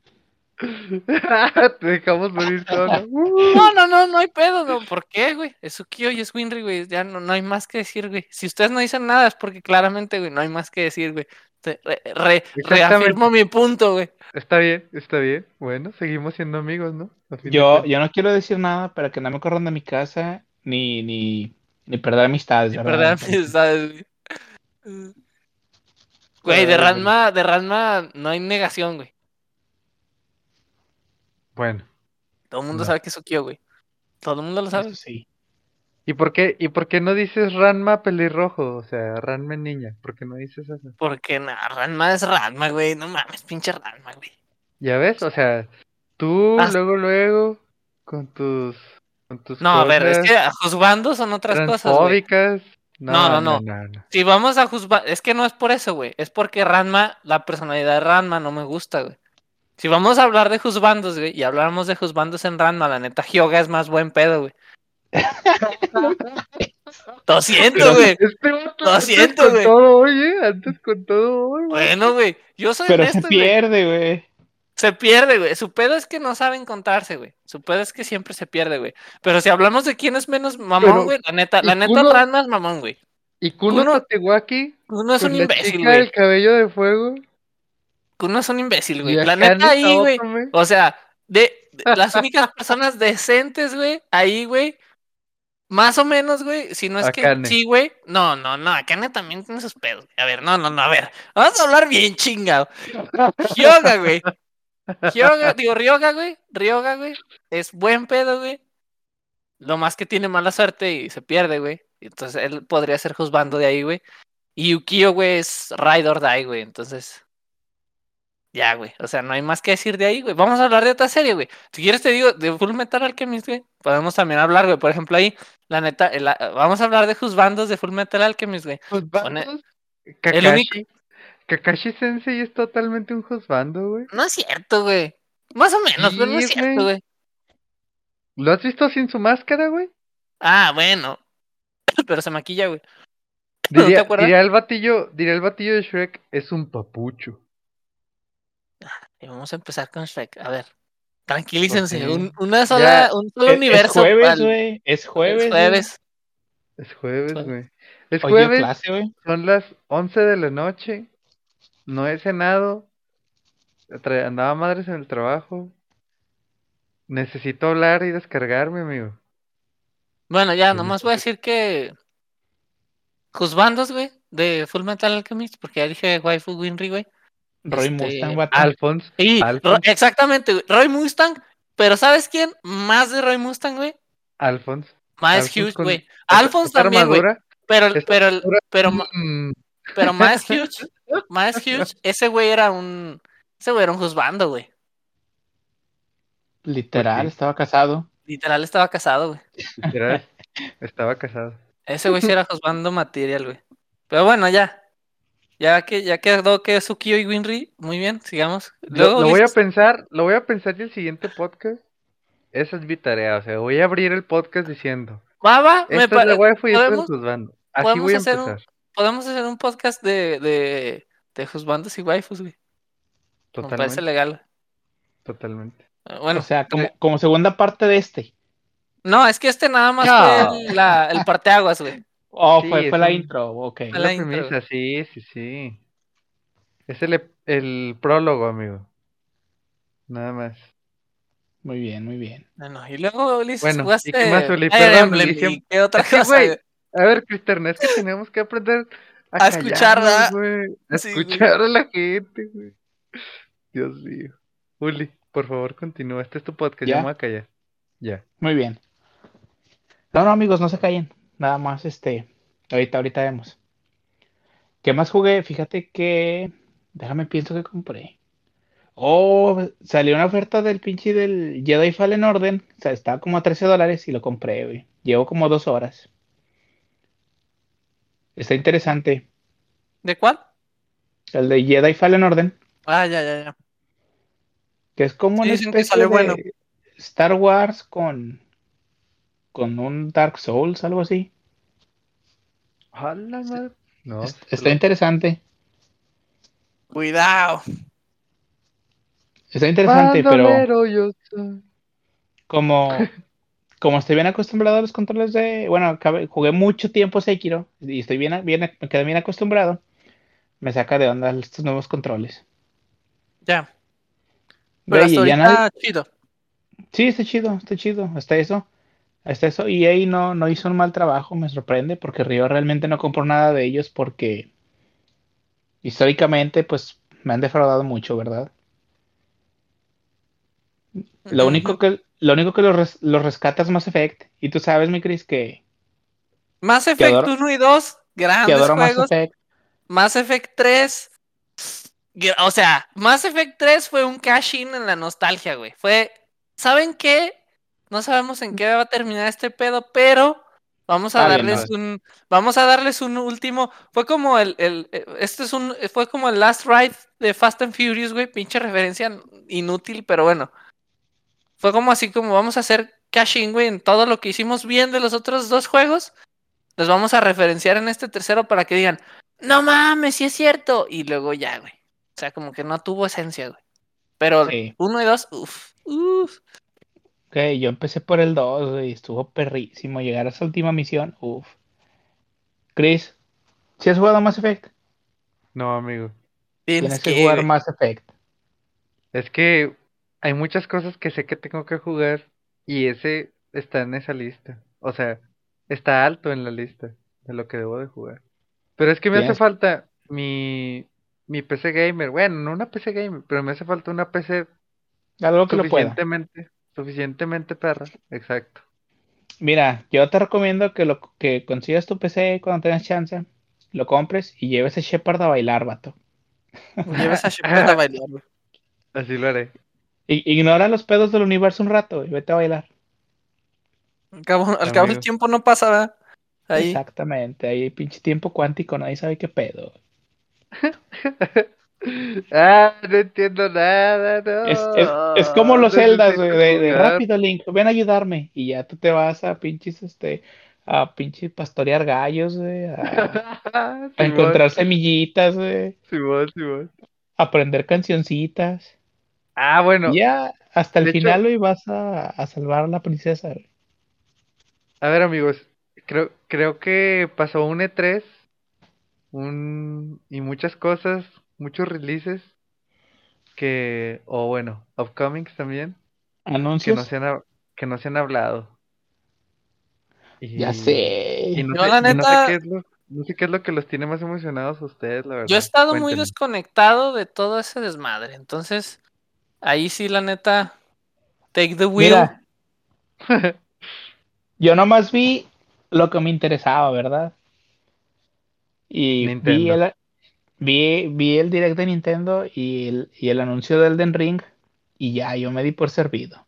Te dejamos morir solo. No, no, no, no hay pedo, no. ¿Por qué, güey? Es Ukio y es Winry, güey. Ya no, no hay más que decir, güey. Si ustedes no dicen nada es porque claramente, güey, no hay más que decir, güey. Re- re- reafirmo mi punto, güey. Está bien, está bien. Bueno, seguimos siendo amigos, ¿no? Yo, yo no quiero decir nada para que no me corran de mi casa ni, ni, ni perder amistades. ¿verdad? Entonces, ¿Sabes, güey? Güey, de Ranma, de Ranma no hay negación, güey. Bueno. Todo el mundo No. sabe que es Ukio, güey. Todo el mundo lo sabe. eso sí. ¿Y por qué, y por qué no dices Ranma pelirrojo? O sea, Ranma niña. ¿Por qué no dices eso? Porque nada, Ranma es Ranma, güey. No mames, pinche Ranma, güey. ¿Ya ves? O sea, tú Ah. luego, luego, con tus, con tus No, a ver, es que a juzgando son otras cosas, güey. No, no, no. no, no. Si vamos a juzgar, es que no es por eso, güey. Es porque Ranma, la personalidad de Ranma no me gusta, güey. Si vamos a hablar de juzbandos, güey, y hablamos de juzbandos en Ranma, la neta, Hyoga es más buen pedo, güey. Lo siento, güey. Lo siento, con güey. todo hoy, ¿eh? Antes con todo hoy, güey. Bueno, güey. Yo soy Pero se honesto, güey. pierde, güey. Se pierde, güey. Su pedo es que no sabe encontrarse, güey. Su pedo es que siempre se pierde, güey. Pero si hablamos de quién es menos mamón, Pero, güey, la neta, la ¿y neta, Kuno? Ranma es mamón, güey. Y Kuno Kuno- Tatewaki, Uno es con un imbécil, güey. del cabello de fuego. Uno es un imbécil, güey. La neta ahí, güey. O sea, de, de las únicas personas decentes, güey, ahí, güey. Más o menos, güey. Si no es Akane. que sí, güey. No, no, no. Akane también tiene sus pedos. A ver, no, no, no. A ver. Vamos a hablar bien chingado. Hyoga, güey. Hyoga, digo, Ryoga, güey. Ryoga, güey. Es buen pedo, güey. Lo más que tiene mala suerte y se pierde, güey. Entonces él podría ser juzgando de ahí, güey. Y Ukio, güey, es Ride or Die, güey. Entonces. Ya, güey. O sea, no hay más que decir de ahí, güey. Vamos a hablar de otra serie, güey. Si quieres te digo, de Full Metal Alchemist, güey. Podemos también hablar, güey. Por ejemplo, ahí, la neta, el- vamos a hablar de juzbandos de Full Metal Alchemist, güey. El único- Kakashi Sensei es totalmente un juzbando, güey. No es cierto, güey. Más o menos, pero no es Sí, cierto, güey. güey. ¿Lo has visto sin su máscara, güey? Ah, bueno. Pero se maquilla, güey. ¿No te Diría, acuerdas? diría el batillo, diría el batillo de Shrek, es un papucho. Y vamos a empezar con Shrek. A ver. Tranquilícense. Un, una sola, Ya, un solo Es- Es universo. jueves, al- güey. Es jueves. es güey. jueves. Es jueves, Jueves. güey. Es jueves, clase, güey. son las 11 de la noche. No he cenado. Andaba madres en el trabajo. Necesito hablar y descargarme, amigo. Bueno, ya, nomás voy a decir que. Juzbandos, güey. De Full Metal Alchemist. Porque ya dije Waifu Winry, güey. Roy Este, Mustang, vato. Alphonse. Y Ro- exactamente, güey. Roy Mustang. Pero ¿sabes quién? Más de Roy Mustang, güey. Alphonse. Más Alphonse Hughes, con güey. esta- Alphonse también, güey. Pero, pero, pero, mm, pero más Hughes. Más Hughes. Ese güey era un. Ese güey era un juzbando, güey. Literal, estaba casado. Literal estaba casado, güey. literal, estaba casado. Ese güey sí era juzbando material, güey. Pero bueno, ya. Ya que ya quedó que Sukio y Winry, muy bien, sigamos. Lo, Luego, lo voy a pensar, lo voy a pensar y el siguiente podcast. Esa es mi tarea, o sea, voy a abrir el podcast diciendo, va, me esta es la pare- waifu y esto es podemos- podemos voy a hacer un- empezar, podemos hacer un podcast de, de, de juzbandos y waifus, güey. Me parece totalmente, legal. totalmente. Eh, Bueno, o sea, como, eh, como segunda parte de este. no, es que este nada más No. fue el, la- el parteaguas, güey. Oh, Sí, fue, fue la un- intro, ok. La la intro. premisa, sí, sí, sí. Es el, el prólogo, amigo. Nada más. Muy bien, muy bien. Bueno, y luego, Ulises, Bueno, ¿y jugaste qué más, Uli? Perdón, Emblem, ¿y qué otra cosa? güey? A ver, Cristian, es que tenemos que aprender a, A escuchar, callarnos, ¿verdad? güey. A Sí, escuchar a la gente, güey. Dios mío. Uli, por favor, continúa. Este es tu podcast, ¿Ya? yo me voy a callar. Ya. Muy bien. No, no, amigos, no se callen. Nada más, este, ahorita, ahorita vemos. ¿Qué más jugué? Fíjate que, déjame pienso que compré. Oh, salió una oferta del pinche del Jedi Fallen Order. O sea, estaba como a 13 dólares y lo compré, güey. Llevo como dos horas. Está interesante. ¿De cuál? El de Jedi Fallen Order, Ah, ya, ya, ya. que es como Sí, una especie de bueno. Star Wars con, con un Dark Souls, algo así. Hola, madre. No, Es- Está interesante. Cuidado. Está interesante, pero yo soy. como, como estoy bien acostumbrado a los controles de. Bueno, jugué mucho tiempo Sekiro y estoy bien, bien, me quedé bien acostumbrado. Me saca de onda estos nuevos controles. Ya. Pero hasta ya nadie- chido. Sí, está chido, está chido. Hasta eso. Hasta eso. Y ahí no, no hizo un mal trabajo, me sorprende, porque Río realmente no compró nada de ellos porque históricamente, pues, me han defraudado mucho, ¿verdad? Lo único que, lo único que los, res- los rescata es Mass Effect. Y tú sabes, mi Chris, que, Mass Effect adoro- 1 y 2, que grandes adoro Mass juegos. Effect. Mass Effect 3. gra- O sea, Mass Effect 3 fue un cash-in en la nostalgia, güey. Fue. ¿Saben qué? No sabemos en qué va a terminar este pedo, pero vamos a bien, darles un. Vamos a darles un último. Fue como el. el este es un. Fue como el Last Ride de Fast and Furious, güey. Pinche referencia inútil, pero bueno. Fue como así como vamos a hacer cash-in, güey, en todo lo que hicimos bien de los otros dos juegos. Los vamos a referenciar en este tercero para que digan, no mames, sí es cierto. Y luego ya, güey. O sea, como que no tuvo esencia, güey. Pero Sí. uno y dos, uff, uff. Ok, yo empecé por el 2, güey, estuvo perrísimo. Llegar a esa última misión, uff. Chris, ¿si has jugado Mass Effect? No, amigo. Tienes que jugar. Mass Effect. Es que hay muchas cosas que sé que tengo que jugar y ese está en esa lista. O sea, está alto en la lista de lo que debo de jugar. Pero es que me hace falta mi, mi PC gamer. Bueno, no una PC gamer, pero me hace falta una PC Algo que lo pueda. suficientemente, suficientemente perra. Exacto. Mira, yo te recomiendo que lo que consigas tu PC cuando tengas chance, lo compres y lleves a Shepard a bailar, vato. Llevas a Shepard a bailar. Así lo haré. Ignora los pedos del universo un rato y vete a bailar. Al cabo, al cabo el tiempo no pasa, ¿verdad? Ahí. Exactamente, ahí pinche tiempo cuántico, nadie sabe qué pedo. Ah, no entiendo nada, no. Es, es, es como los celdas, güey, de, rápido, Link, ven a ayudarme. Y ya tú te vas a pinches, este, a pinches pastorear gallos, güey, a, encontrar semillitas, güey, Simón, Simón. a aprender cancioncitas. Ah, bueno, ya hasta el de final, güey, vas a, a salvar a la princesa, güey. a ver, amigos, creo, creo que pasó un E3 un, y muchas cosas, muchos releases que, o bueno, upcomings también, que no Anuncios. se han, que no se han hablado. Ya sé. Y no, Yo, sé, la y no sé neta- qué es lo, no sé qué es lo que los tiene más emocionados a ustedes, la verdad. Yo he estado muy desconectado de todo ese desmadre. Entonces, ahí sí, la neta, take the wheel. Mira, yo nomás vi lo que me interesaba, ¿verdad? Y vi el, vi, vi el direct de Nintendo y el, y el anuncio del Elden Ring y ya, yo me di por servido.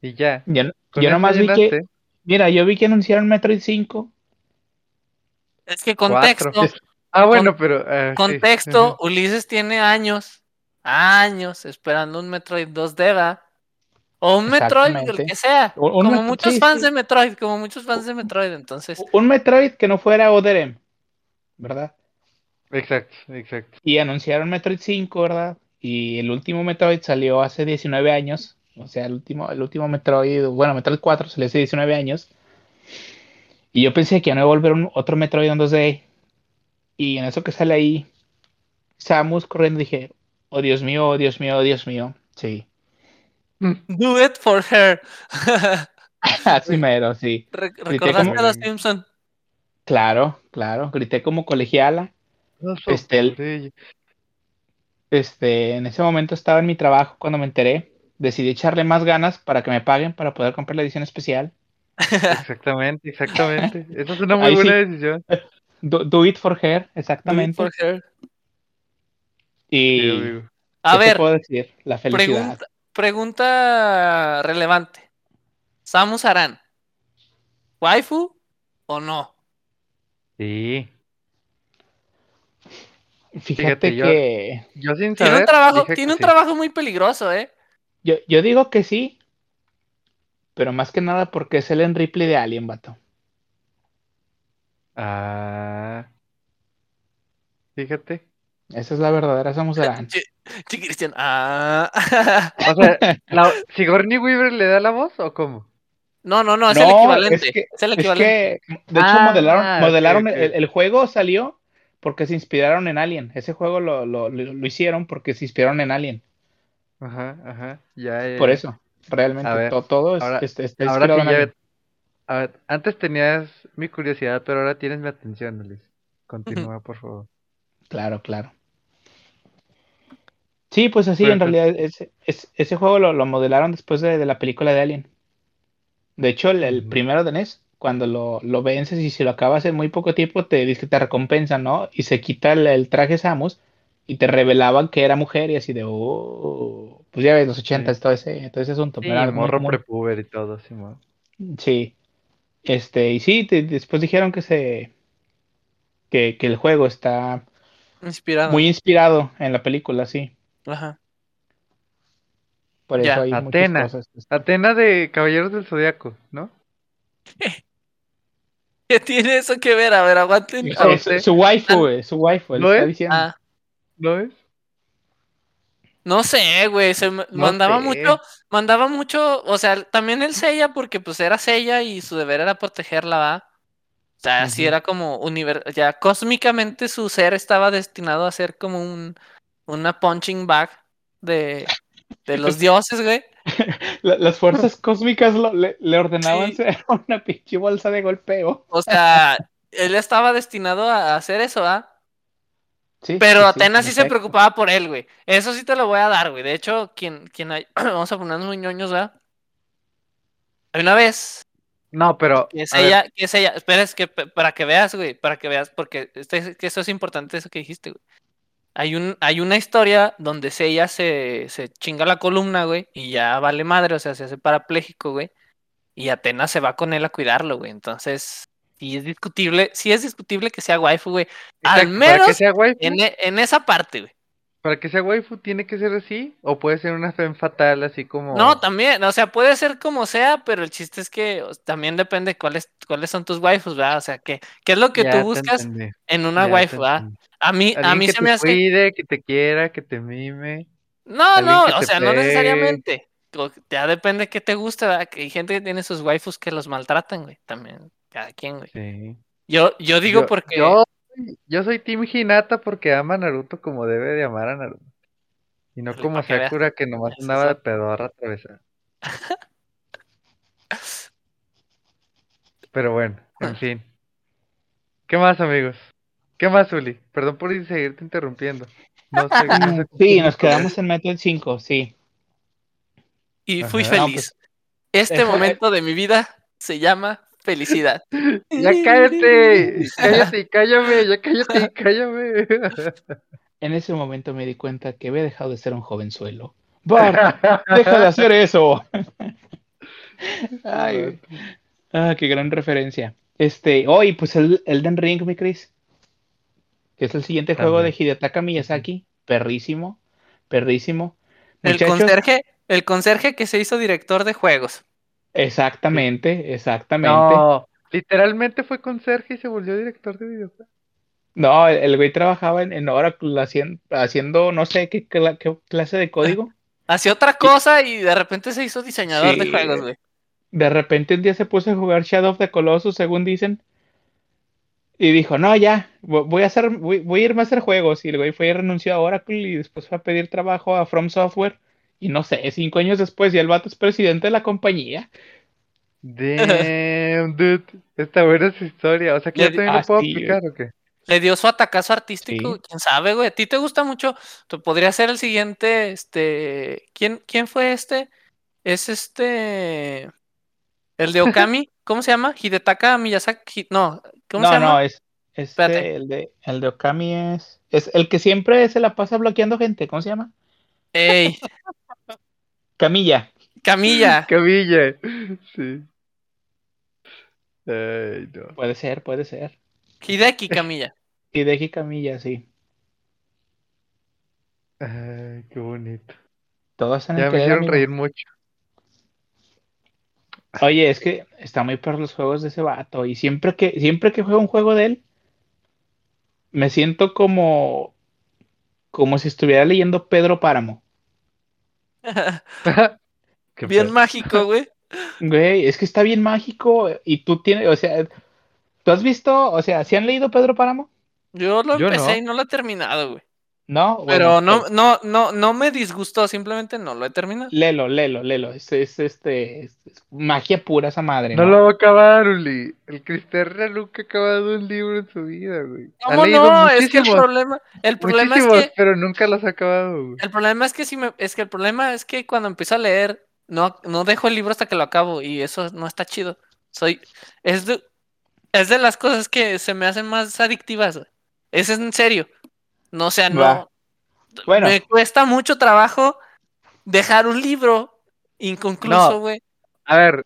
Y ya. Yo, yo nomás vi que, mira, yo vi que anunciaron Metroid 5. Es que cuatro. contexto, Ah, bueno, pero. ah, sí. contexto, Ulises tiene años, años esperando un Metroid 2D, ¿va? O un Metroid, el que sea. Un- un como Met- muchos sí, fans sí. de Metroid, como muchos fans de Metroid, entonces. Un Metroid que no fuera Other ¿verdad? Exacto, exacto. Y anunciaron Metroid 5, ¿verdad? Y el último Metroid salió hace 19 años. O sea, el último, el último Metroid, bueno, Metroid 4 salió hace 19 años. Y yo pensé que ya no iba a volver un, otro Metroid en 2D. Y en eso que sale ahí, Samus corriendo, dije, oh Dios mío, oh Dios mío, oh Dios mío. Sí. Do it for her. Así mero, sí. Re- como- ¿Recordaste a los Simpson? Claro, claro. Grité como colegiala. Este, el- por ello. Este, en ese momento estaba en mi trabajo cuando me enteré. Decidí echarle más ganas para que me paguen para poder comprar la edición especial. Exactamente, exactamente. Esa es una muy Ahí buena sí. decisión. Do, do it for her, Do it exactamente. for her. Y. A ¿qué te ver, puedo decir? La felicidad. pregunta, pregunta relevante. ¿Samus Aran? ¿Waifu o no? Sí. Fíjate, fíjate, yo- que Yo sin Tiene un trabajo, tiene un sí. trabajo muy peligroso, ¿eh? yo, yo digo que sí, pero más que nada porque es el Ripley de Alien, vato. Ah. Fíjate. Esa es la verdadera Samus Aran. Chi- chi, Cristian. Ah. O sea, la- ¿Sigourney Weaver le da la voz o cómo? No, no, no, es el equivalente. es que- es el Es equivalente. que, de hecho, Ah, modelaron, modelaron. El, el juego salió porque se inspiraron en Alien. Ese juego lo, lo, lo- lo hicieron porque se inspiraron en Alien. Ajá, ajá. Ya, ya, Por eso, realmente, A ver, to- todo es, ahora- es- está Ahora inspirado sí en ya. Alien. A ver, antes tenías mi curiosidad, pero ahora tienes mi atención, Luis. Continúa, por favor. Claro, claro. Sí, pues así, en realidad, ese, es- ese juego lo, lo modelaron después de, de la película de Alien. De hecho, el, el primero de NES, cuando lo, lo vences y si lo acabas en muy poco tiempo, te dice que te recompensan, ¿no? Y se quita el, el traje Samus y te revelaban que era mujer y así de, oh, pues ya ves, los 80 Sí. todo ese, todo ese asunto. Sí, pero muy morro prepuber y todo, Simón. Sí. Este, y sí, te- después dijeron que se, que, que el juego está Inspirado. muy inspirado en la película, sí. Ajá. Por eso Ya. hay muchas Atena. cosas. Atena de Caballeros del Zodiaco, ¿no? ¿Qué tiene eso que ver? A ver, aguanten. Es- Ah, es usted- su waifu, güey, su waifu, él ¿No está es? diciendo. Ah, ¿No es? no sé, güey. Se me- No mandaba sé. mucho, mandaba mucho. O sea, también el Seiya, porque pues era Seiya y su deber era protegerla, ¿va? O sea, así Ujú. era como univer ya cósmicamente su ser estaba destinado a ser como un una punching bag de, de los dioses, güey. La- las fuerzas cósmicas lo- le, le ordenaban Sí. ser una pinche bolsa de golpeo. O sea, él estaba destinado a hacer eso, ¿ah? Sí, Pero sí, Atenas en sí se efecto. preocupaba por él, güey. Eso sí te lo voy a dar, güey. De hecho, quien, quien hay... vamos a ponernos muy ñoños, ¿verdad? Hay una vez No, pero. que es ver, ella, que es ella. Espera, es que para que veas, güey, para que veas, porque este, que eso es importante, eso que dijiste, güey. Hay, un, hay una historia donde ella se, se chinga la columna, güey, y ya vale madre, o sea, se hace parapléjico, güey. Y Atenas se va con él a cuidarlo, güey. Entonces, sí es discutible, sí es discutible que sea waifu, güey. Al que menos sea waifu, en, e- en esa parte, güey. Para que sea waifu tiene que ser así, o puede ser una femme fatal así como. No, también, o sea, puede ser como sea, pero el chiste es que también depende cuáles cuáles son tus waifus, ¿verdad? O sea, que qué es lo que Ya tú buscas entendí, en una ya waifu, ¿verdad? A mí a mí que se te me hace cuide, que te quiera, que te mime. No, no, o sea, no necesariamente. Ya depende qué te guste, ¿verdad? Hay gente que tiene sus waifus que los maltratan, güey, también, cada quien, güey. Sí. Yo yo digo Yo- porque Yo, yo soy Team Hinata porque ama a Naruto como debe de amar a Naruto. Y no Híjole, como que. Sakura que nomás andaba de pedorra atravesada. Pero bueno, en fin. ¿Qué más, amigos? ¿Qué más, Uli? Perdón por seguirte interrumpiendo. No sé, no sé Sí, nos quedamos en Metal 5, sí. y fui Ajá. No, feliz. Este Deja- momento de mi vida se llama felicidad. Ya cállate, cállate, cállame, ya cállate, cállame. En ese momento me di cuenta que había dejado de ser un jovenzuelo. Bart, deja de hacer eso. Ay, ah, qué gran referencia. Este, hoy, pues el Elden Ring, mi Chris. Que es el siguiente juego de. Hidetaka Miyazaki. Perrísimo, perrísimo. El conserje, el conserje que se hizo director de juegos. Exactamente, exactamente. No, literalmente fue conserje y se volvió director de videojuegos. No, el, el güey trabajaba en, en Oracle haciendo, haciendo no sé qué, cla- qué clase de código. Hacía otra cosa y de repente se hizo diseñador de juegos, güey. De repente un día se puso a jugar Shadow of the Colossus, según dicen. Y dijo, no, ya, vo- voy a hacer, voy, voy a irme a hacer juegos. Y el güey fue y renunció a Oracle y después fue a pedir trabajo a From Software. Y no sé, cinco años después ya el vato es presidente de la compañía. Damn, dude. Está buena esa historia. O sea, que Le yo también lo puedo aplicar o qué. Le dio su atacazo artístico, Sí. quién sabe, güey. A ti te gusta mucho. Tú podría ser el siguiente, este. ¿Quién, quién fue este? Es este. El de Okami. ¿Cómo se llama? Hidetaka Miyazaki. No, ¿cómo no, se llama? no, es este, Espérate. el de, el de Okami es, es el que siempre se la pasa bloqueando gente. ¿Cómo se llama? Ey, Camilla. Camilla. Cabilla. Sí. Ay, no. Puede ser, puede ser. Hideki Camilla. Hideki Camilla, sí. Ay, qué bonito. Todos en Ya el me hicieron reír mucho. Oye, es que está muy perro los juegos de ese vato. Y siempre que, siempre que juego un juego de él, me siento como, como si estuviera leyendo Pedro Páramo. Bien mágico, güey. Güey, es que está bien mágico. Y tú tienes, o sea, ¿tú has visto, o sea, ¿sí han leído Pedro Páramo? Yo lo Yo empecé no. y no lo he terminado, güey. No, Pero bueno, no, no, no, no me disgustó, simplemente no lo he terminado. léelo, léelo, léelo. Es, es, este, es- es magia pura esa madre, No ¿no? lo va a acabar, Uli. El Cristerna nunca ha acabado un libro en su vida, güey. Ha ¿Cómo leído no? Es que el problema, el problema es que, pero nunca los ha acabado, güey. el problema es que si me, es que el problema es que cuando empiezo a leer, no, no dejo el libro hasta que lo acabo y eso no está chido. Soy, es de, es de las cosas que se me hacen más adictivas, güey. Es en serio. No, o sea, no. Va. Bueno. Me cuesta mucho trabajo dejar un libro inconcluso, No. güey. A ver,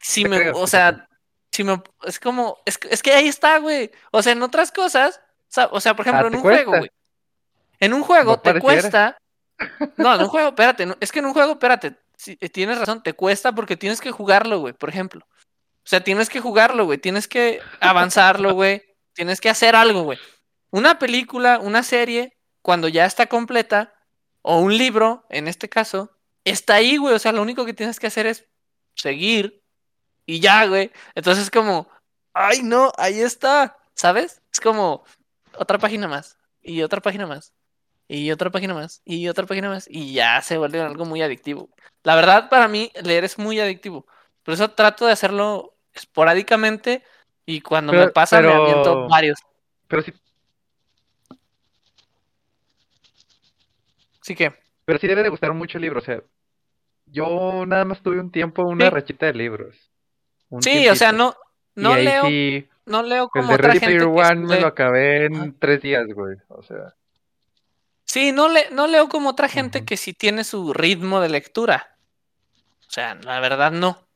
Si me, o sea, si me, es como, es, que- es que ahí está, güey. O sea, en otras cosas, sa- o sea, por ejemplo, Ah, en ¿te un juego, güey. En un juego No te pareciera. cuesta. No, en un juego, espérate, no- es que en un juego, espérate, si- eh, tienes razón, te cuesta porque tienes que jugarlo, güey, por ejemplo. O sea, tienes que jugarlo, güey, tienes que avanzarlo, güey, tienes que hacer algo, güey. Una película, una serie, cuando ya está completa, o un libro, en este caso, está ahí, güey, o sea, lo único que tienes que hacer es seguir y ya, güey. Entonces es como, ay, no, ahí está, ¿sabes? Es como otra página más, y otra página más, y otra página más, y otra página más, y ya se vuelve algo muy adictivo. La verdad, para mí, leer es muy adictivo. Por eso trato de hacerlo esporádicamente y cuando me Pero- pasa me pero- aviento varios. pero Así que, pero sí debe de gustar mucho el libro. O sea, yo nada más tuve un tiempo, una Sí. rachita de libros. Un sí, o sea, no, Y no leo, sí, no leo el como de otra Ready gente Player que One me lo acabé en tres días, güey. O sea, Sí, no, le, no leo como otra gente que sí tiene su ritmo de lectura. O sea, la verdad no.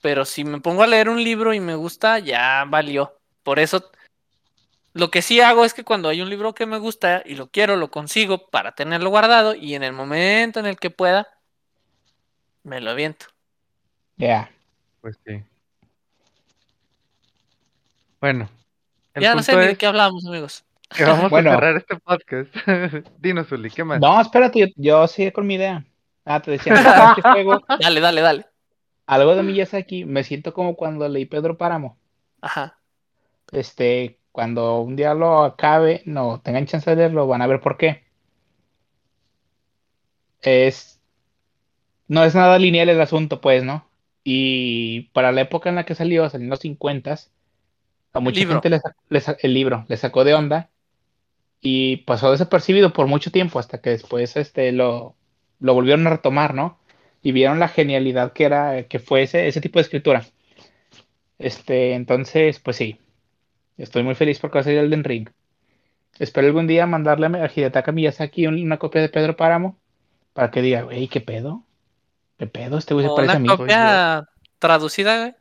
Pero si me pongo a leer un libro y me gusta, ya valió. Por eso, lo que sí hago es que cuando hay un libro que me gusta y lo quiero, lo consigo para tenerlo guardado y en el momento en el que pueda, me lo aviento. Ya. Pues sí. Bueno. ya no sé ni de qué hablamos, amigos. que vamos Bueno. a cerrar este podcast. Dinos, Uli, ¿qué más? No, espérate, yo, yo sigo con mi idea. Ah, te decía, ¿sabes qué juego? Dale, dale, dale. Algo de Miyazaki, me siento como cuando leí Pedro Páramo. Ajá. Este, cuando un día lo acabe, no tengan chance de leerlo, van a ver por qué. Es, no es nada lineal el asunto, pues, ¿no? Y para la época en la que salió, salió en los 50 a mucha libro. gente le el libro le sacó de onda y pasó desapercibido por mucho tiempo hasta que después este, lo, lo volvieron a retomar, ¿no? Y vieron la genialidad que era, que fue ese, ese tipo de escritura. Este, entonces, pues sí, estoy muy feliz porque va a salir Elden Ring. Espero algún día mandarle a Hidetaka Miyazaki un- una copia de Pedro Páramo para que diga, güey, ¿qué pedo? ¿Qué pedo? Este güey se parece a una mí. copia traducida, güey.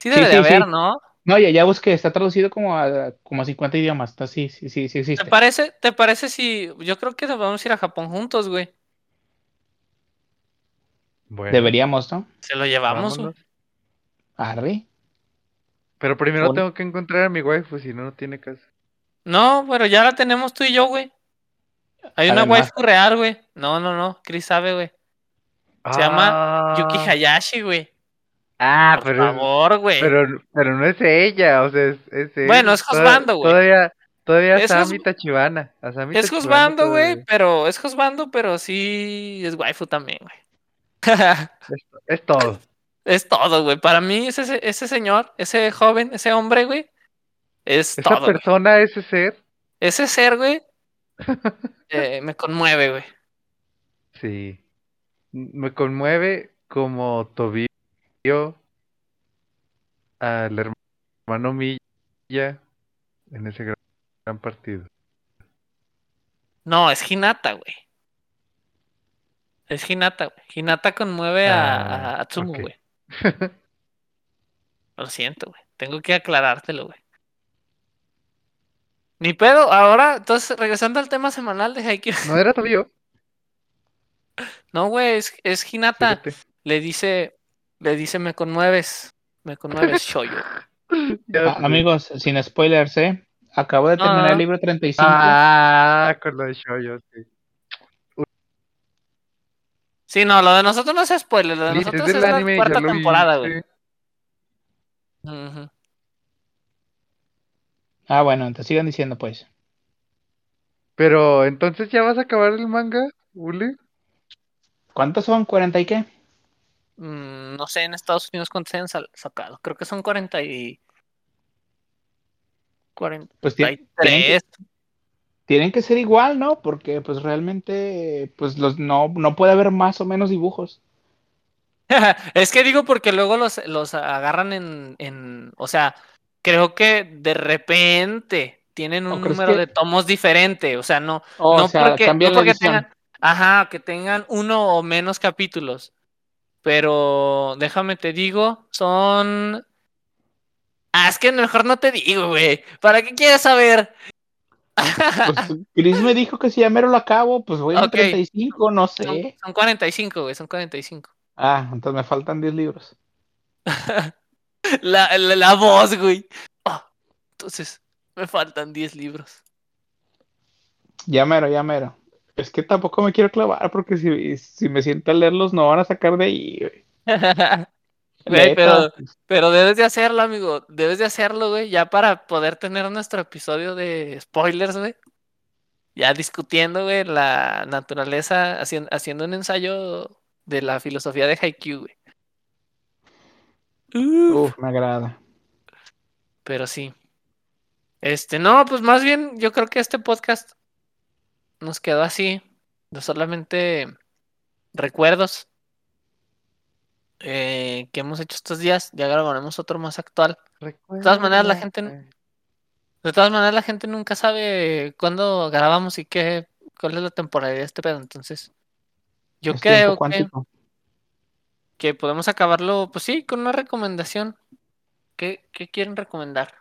Sí Sí, debe de sí, haber, sí. ¿no? No, ya, ya busqué, está traducido como a, como a 50 idiomas. Está, sí, sí, sí, sí ¿Te existe. parece, ¿Te parece si yo creo que nos vamos a ir a Japón juntos, güey? Bueno, Deberíamos, ¿no? Se lo llevamos, güey. vámonos. Arre. Pero primero tengo que encontrar a mi waifu, si no, no tiene caso. No, pero ya la tenemos tú y yo, güey. Hay una Además- waifu real, güey. No, no, no. Chris sabe, güey. Se llama Yuki Ah, Hayashi, güey. Ah, Por pero, favor, güey. pero, pero no es ella, o sea, es, es. Bueno, es Josbando, güey. Todavía, todavía Es Asami Tachibana. Asami Es Josbando, güey, pero es Josbando, pero sí es waifu también, güey. Es, es todo. Es todo, güey. Para mí, ese, ese señor, ese joven, ese hombre, güey, es Esa todo. güey. persona, ese ser, Ese ser, güey, eh, me conmueve, güey. sí. Me conmueve como Tobio al hermano Milla en ese gran, gran partido. No, es Hinata, güey. Es Hinata, güey. Hinata conmueve a, Ah, a Atsumu, ok. güey. Lo siento, güey. Tengo que aclarártelo, güey. Ni pedo. Ahora, entonces, regresando al tema semanal de Haikyuu. ¿No era Tobio? No, güey, es, es Hinata. Fíjate. Le dice, le dice, me conmueves. Me conmueves, Shoyo. Ah, amigos, sin spoilers, ¿eh? Acabo de No, terminar no. el libro 35. Ah, con lo de Shoyo, sí. Sí, no, lo de nosotros no es spoiler. Lo de nosotros es la anime, cuarta temporada, güey. sí. Ah, bueno, entonces sigan diciendo, pues. Pero entonces ya vas a acabar el manga, Uli. ¿Cuántos son? ¿40 y qué? Mm, no sé en Estados Unidos cuántos se han sacado. Creo que son 40 y... 43. Pues ti- tienen que, tienen que ser igual, ¿no? Porque pues realmente pues los no, no puede haber más o menos dibujos. Es que digo porque luego los, los agarran en, en, o sea, creo que de repente tienen ¿O un número que- de tomos diferente, o sea, no, no sea, porque, no porque tengan, ajá, que tengan uno o menos capítulos, pero déjame te digo, son, ah, es que mejor no te digo, güey, ¿para qué quieres saber? Pues Chris me dijo que si ya mero lo acabo, pues voy a Ok. 35, no Son, sé. son 45, güey, son 45. Ah, entonces me faltan 10 libros. La, la, la voz, güey. Ah, entonces, me faltan 10 libros. Ya mero, ya mero. Es que tampoco me quiero clavar porque si, si me siento a leerlos no van a sacar de ahí, güey. Güey, pero, pero debes de hacerlo, amigo. Debes de hacerlo, güey, ya para poder tener nuestro episodio de spoilers, güey. Ya discutiendo, güey, la naturaleza, haciendo, haciendo un ensayo de la filosofía de Haikyuu, güey. Uf, Uf, me agrada. pero sí. Este, no, pues más bien yo creo que este podcast nos quedó así, de solamente recuerdos eh, que hemos hecho estos días. Ya grabaremos otro más actual. De todas maneras, la gente- De todas maneras, la gente nunca sabe cuándo grabamos y qué, cuál es la temporalidad de este pedo. Entonces, yo Es creo que podemos acabarlo, pues sí, con una recomendación. ¿Qué, qué quieren recomendar?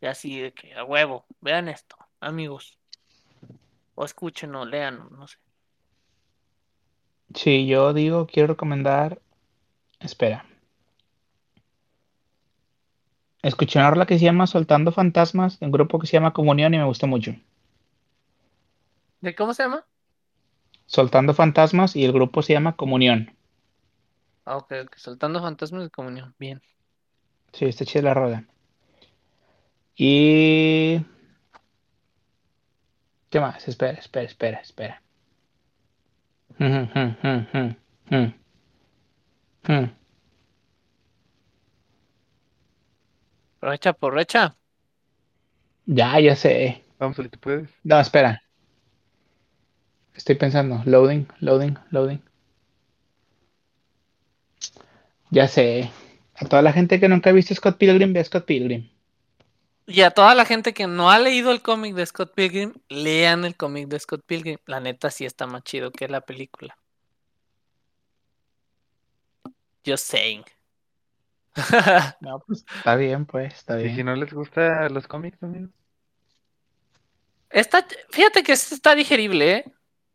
Y así de que a huevo, vean esto, amigos. O escuchen o lean, no sé. Sí, yo digo, quiero recomendar. Espera. Escuché una rola que se llama Soltando Fantasmas, de un grupo que se llama Comunión y me gustó mucho. ¿De cómo se llama? Soltando Fantasmas y el grupo se llama Comunión. Ah, ok, ok. Soltando fantasmas de comunión. Bien. Sí, está chida la rola. Y. ¿Qué más? Espera, espera, espera, espera. Aprovecha, aprovecha. Ya, ya sé. Vamos, si tú puedes. No, espera. Estoy pensando. Loading, loading, loading. Ya sé. A toda la gente que nunca ha visto Scott Pilgrim, ve a Scott Pilgrim. Y a toda la gente que no ha leído el cómic de Scott Pilgrim, lean el cómic de Scott Pilgrim. La neta sí está más chido que la película. Just saying. No, pues está bien, pues, está Y si bien. no les gusta los cómics, amigos. Está, fíjate que este está digerible, ¿eh?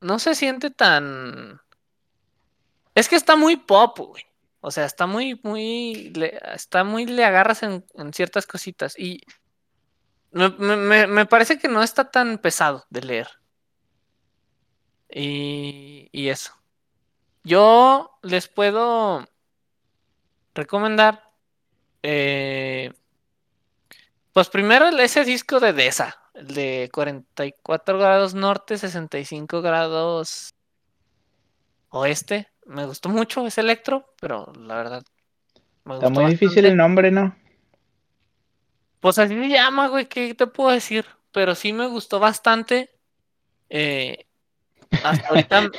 No se siente tan. Es que está muy pop, güey. O sea, está muy, muy. Le, está muy. Le agarras en, en ciertas cositas. Y. Me, me, me, parece que no está tan pesado de leer. Y, y eso. Yo les puedo recomendar. Eh, pues primero ese disco de Deza, el de 44 grados norte, 65 grados oeste. Me gustó mucho ese electro, pero la verdad. Me Está gustó muy difícil el nombre, ¿no? Pues así se llama, güey, ¿qué te puedo decir? Pero sí me gustó bastante. Eh, hasta ahorita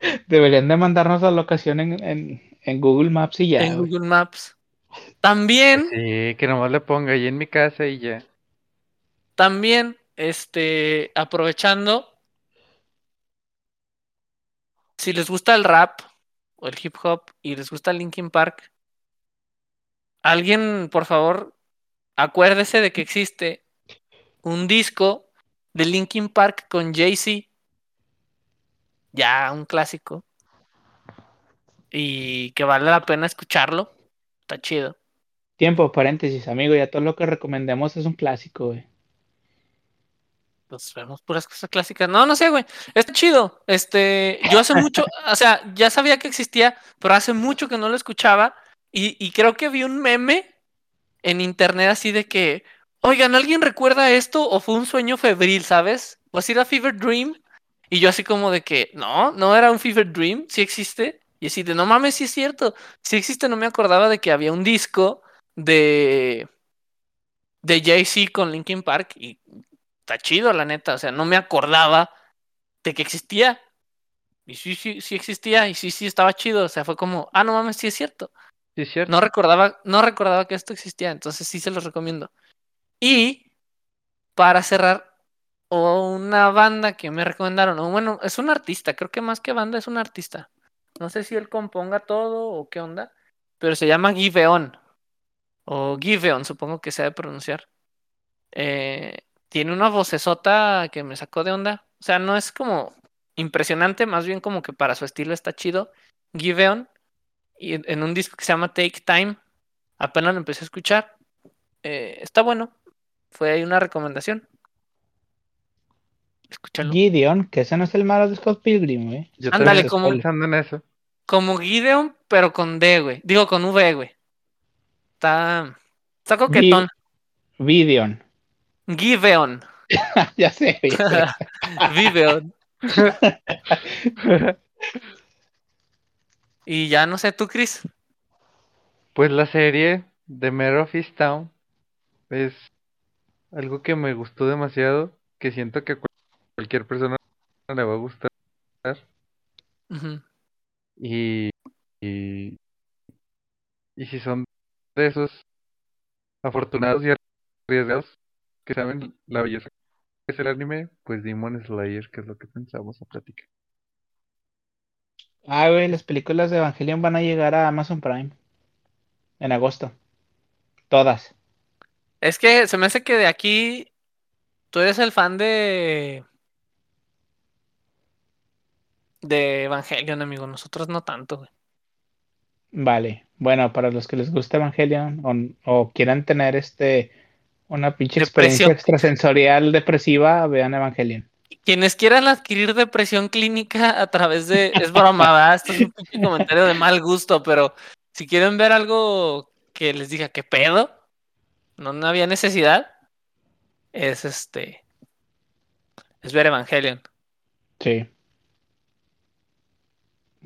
Deberían de mandarnos la locación en, en, en Google Maps y ya. en güey. Google Maps. También, Sí, que nomás le ponga ahí en mi casa y ya. también, este, aprovechando, si les gusta el rap o el hip hop y les gusta Linkin Park, alguien, por favor, acuérdese de que existe un disco de Linkin Park con Jay-Z, ya un clásico, y que vale la pena escucharlo, está chido. Tiempo, paréntesis, amigo, ya todo lo que recomendemos es un clásico, güey. Pues vemos puras cosas clásicas. No, no sé, güey. Está chido. Este, yo hace mucho, o sea, ya sabía que existía, pero hace mucho que no lo escuchaba. Y, y creo que vi un meme en internet así de que, oigan, ¿alguien recuerda esto? ¿O fue un sueño febril, sabes? ¿O así era Fever Dream? Y yo así como de que, no, no era un Fever Dream, sí existe. Y así de, no mames, sí es cierto. Sí existe, no me acordaba de que había un disco de, de Jay-Z con Linkin Park. Y está chido, la neta. O sea, no me acordaba de que existía. Y sí, sí, sí existía. Y sí, sí estaba chido. O sea, fue como, ah, no mames, sí es cierto. No recordaba, no recordaba que esto existía. Entonces sí se los recomiendo. Y para cerrar, una banda que me recomendaron. O bueno, es un artista. Creo que más que banda es un artista. No sé si él componga todo o qué onda. Pero se llama Giveon. O Giveon, supongo que se debe pronunciar. Eh, tiene una vocesota que me sacó de onda. O sea, no es como impresionante, más bien como que para su estilo está chido. Giveon. Y en, en un disco que se llama Take Time. Apenas lo empecé a escuchar. Eh, está bueno. Fue ahí una recomendación. Escúchalo. Gideon, que ese no es el malo de Scott Pilgrim, güey. Yo Ándale, como- pensando en eso. Como Gideon, pero con D, güey. Digo, con V, güey. Está. Está coquetón. Gideon. Giveon. ya sé, ya sé. Viveon. Y ya no sé, tú, Chris. Pues la serie de Mare of Easttown es algo que me gustó demasiado, que siento que cualquier persona le va a gustar. Y, y, y si son de esos afortunados y arriesgados que saben la belleza que es el anime, pues Demon Slayer, que es lo que pensamos a platicar. Ah, güey, las películas de Evangelion van a llegar a Amazon Prime en agosto. Todas. Es que se me hace que de aquí tú eres el fan de. de Evangelion, amigo. Nosotros no tanto, güey. Vale. Bueno, para los que les gusta Evangelion o, o quieran tener este una pinche experiencia extrasensorial depresiva, vean Evangelion. Quienes quieran adquirir depresión clínica a través de. Es broma. Esto es un comentario de mal gusto, pero si quieren ver algo que les diga qué pedo, no, no había necesidad, es este. Es ver Evangelion. Sí.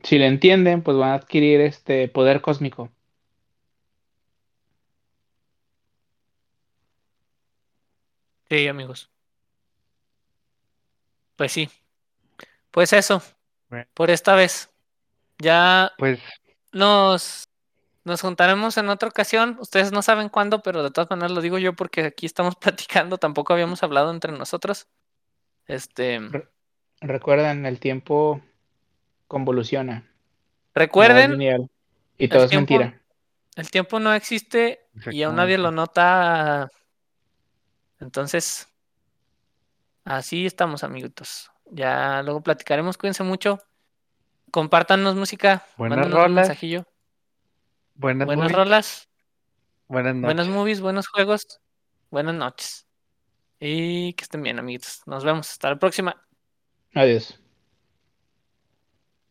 Si le entienden, pues van a adquirir este poder cósmico. Sí, amigos. Pues sí. Pues eso, Bueno, por esta vez. Ya pues nos, nos juntaremos en otra ocasión. Ustedes no saben cuándo, pero de todas maneras lo digo yo porque aquí estamos platicando. Tampoco habíamos hablado entre nosotros. Este, Re- Recuerden, el tiempo convoluciona. recuerden, y todo es tiempo- mentira. el tiempo no existe y aún nadie lo nota. Entonces, así estamos, amiguitos. Ya luego platicaremos. Cuídense mucho. Compártanos música. Buenas rolas. mensajillo. buenas, Buenas movies, rolas. buenas noches. Buenas movies, buenos juegos, buenas noches. Y que estén bien, amiguitos. Nos vemos. Hasta la próxima. Adiós.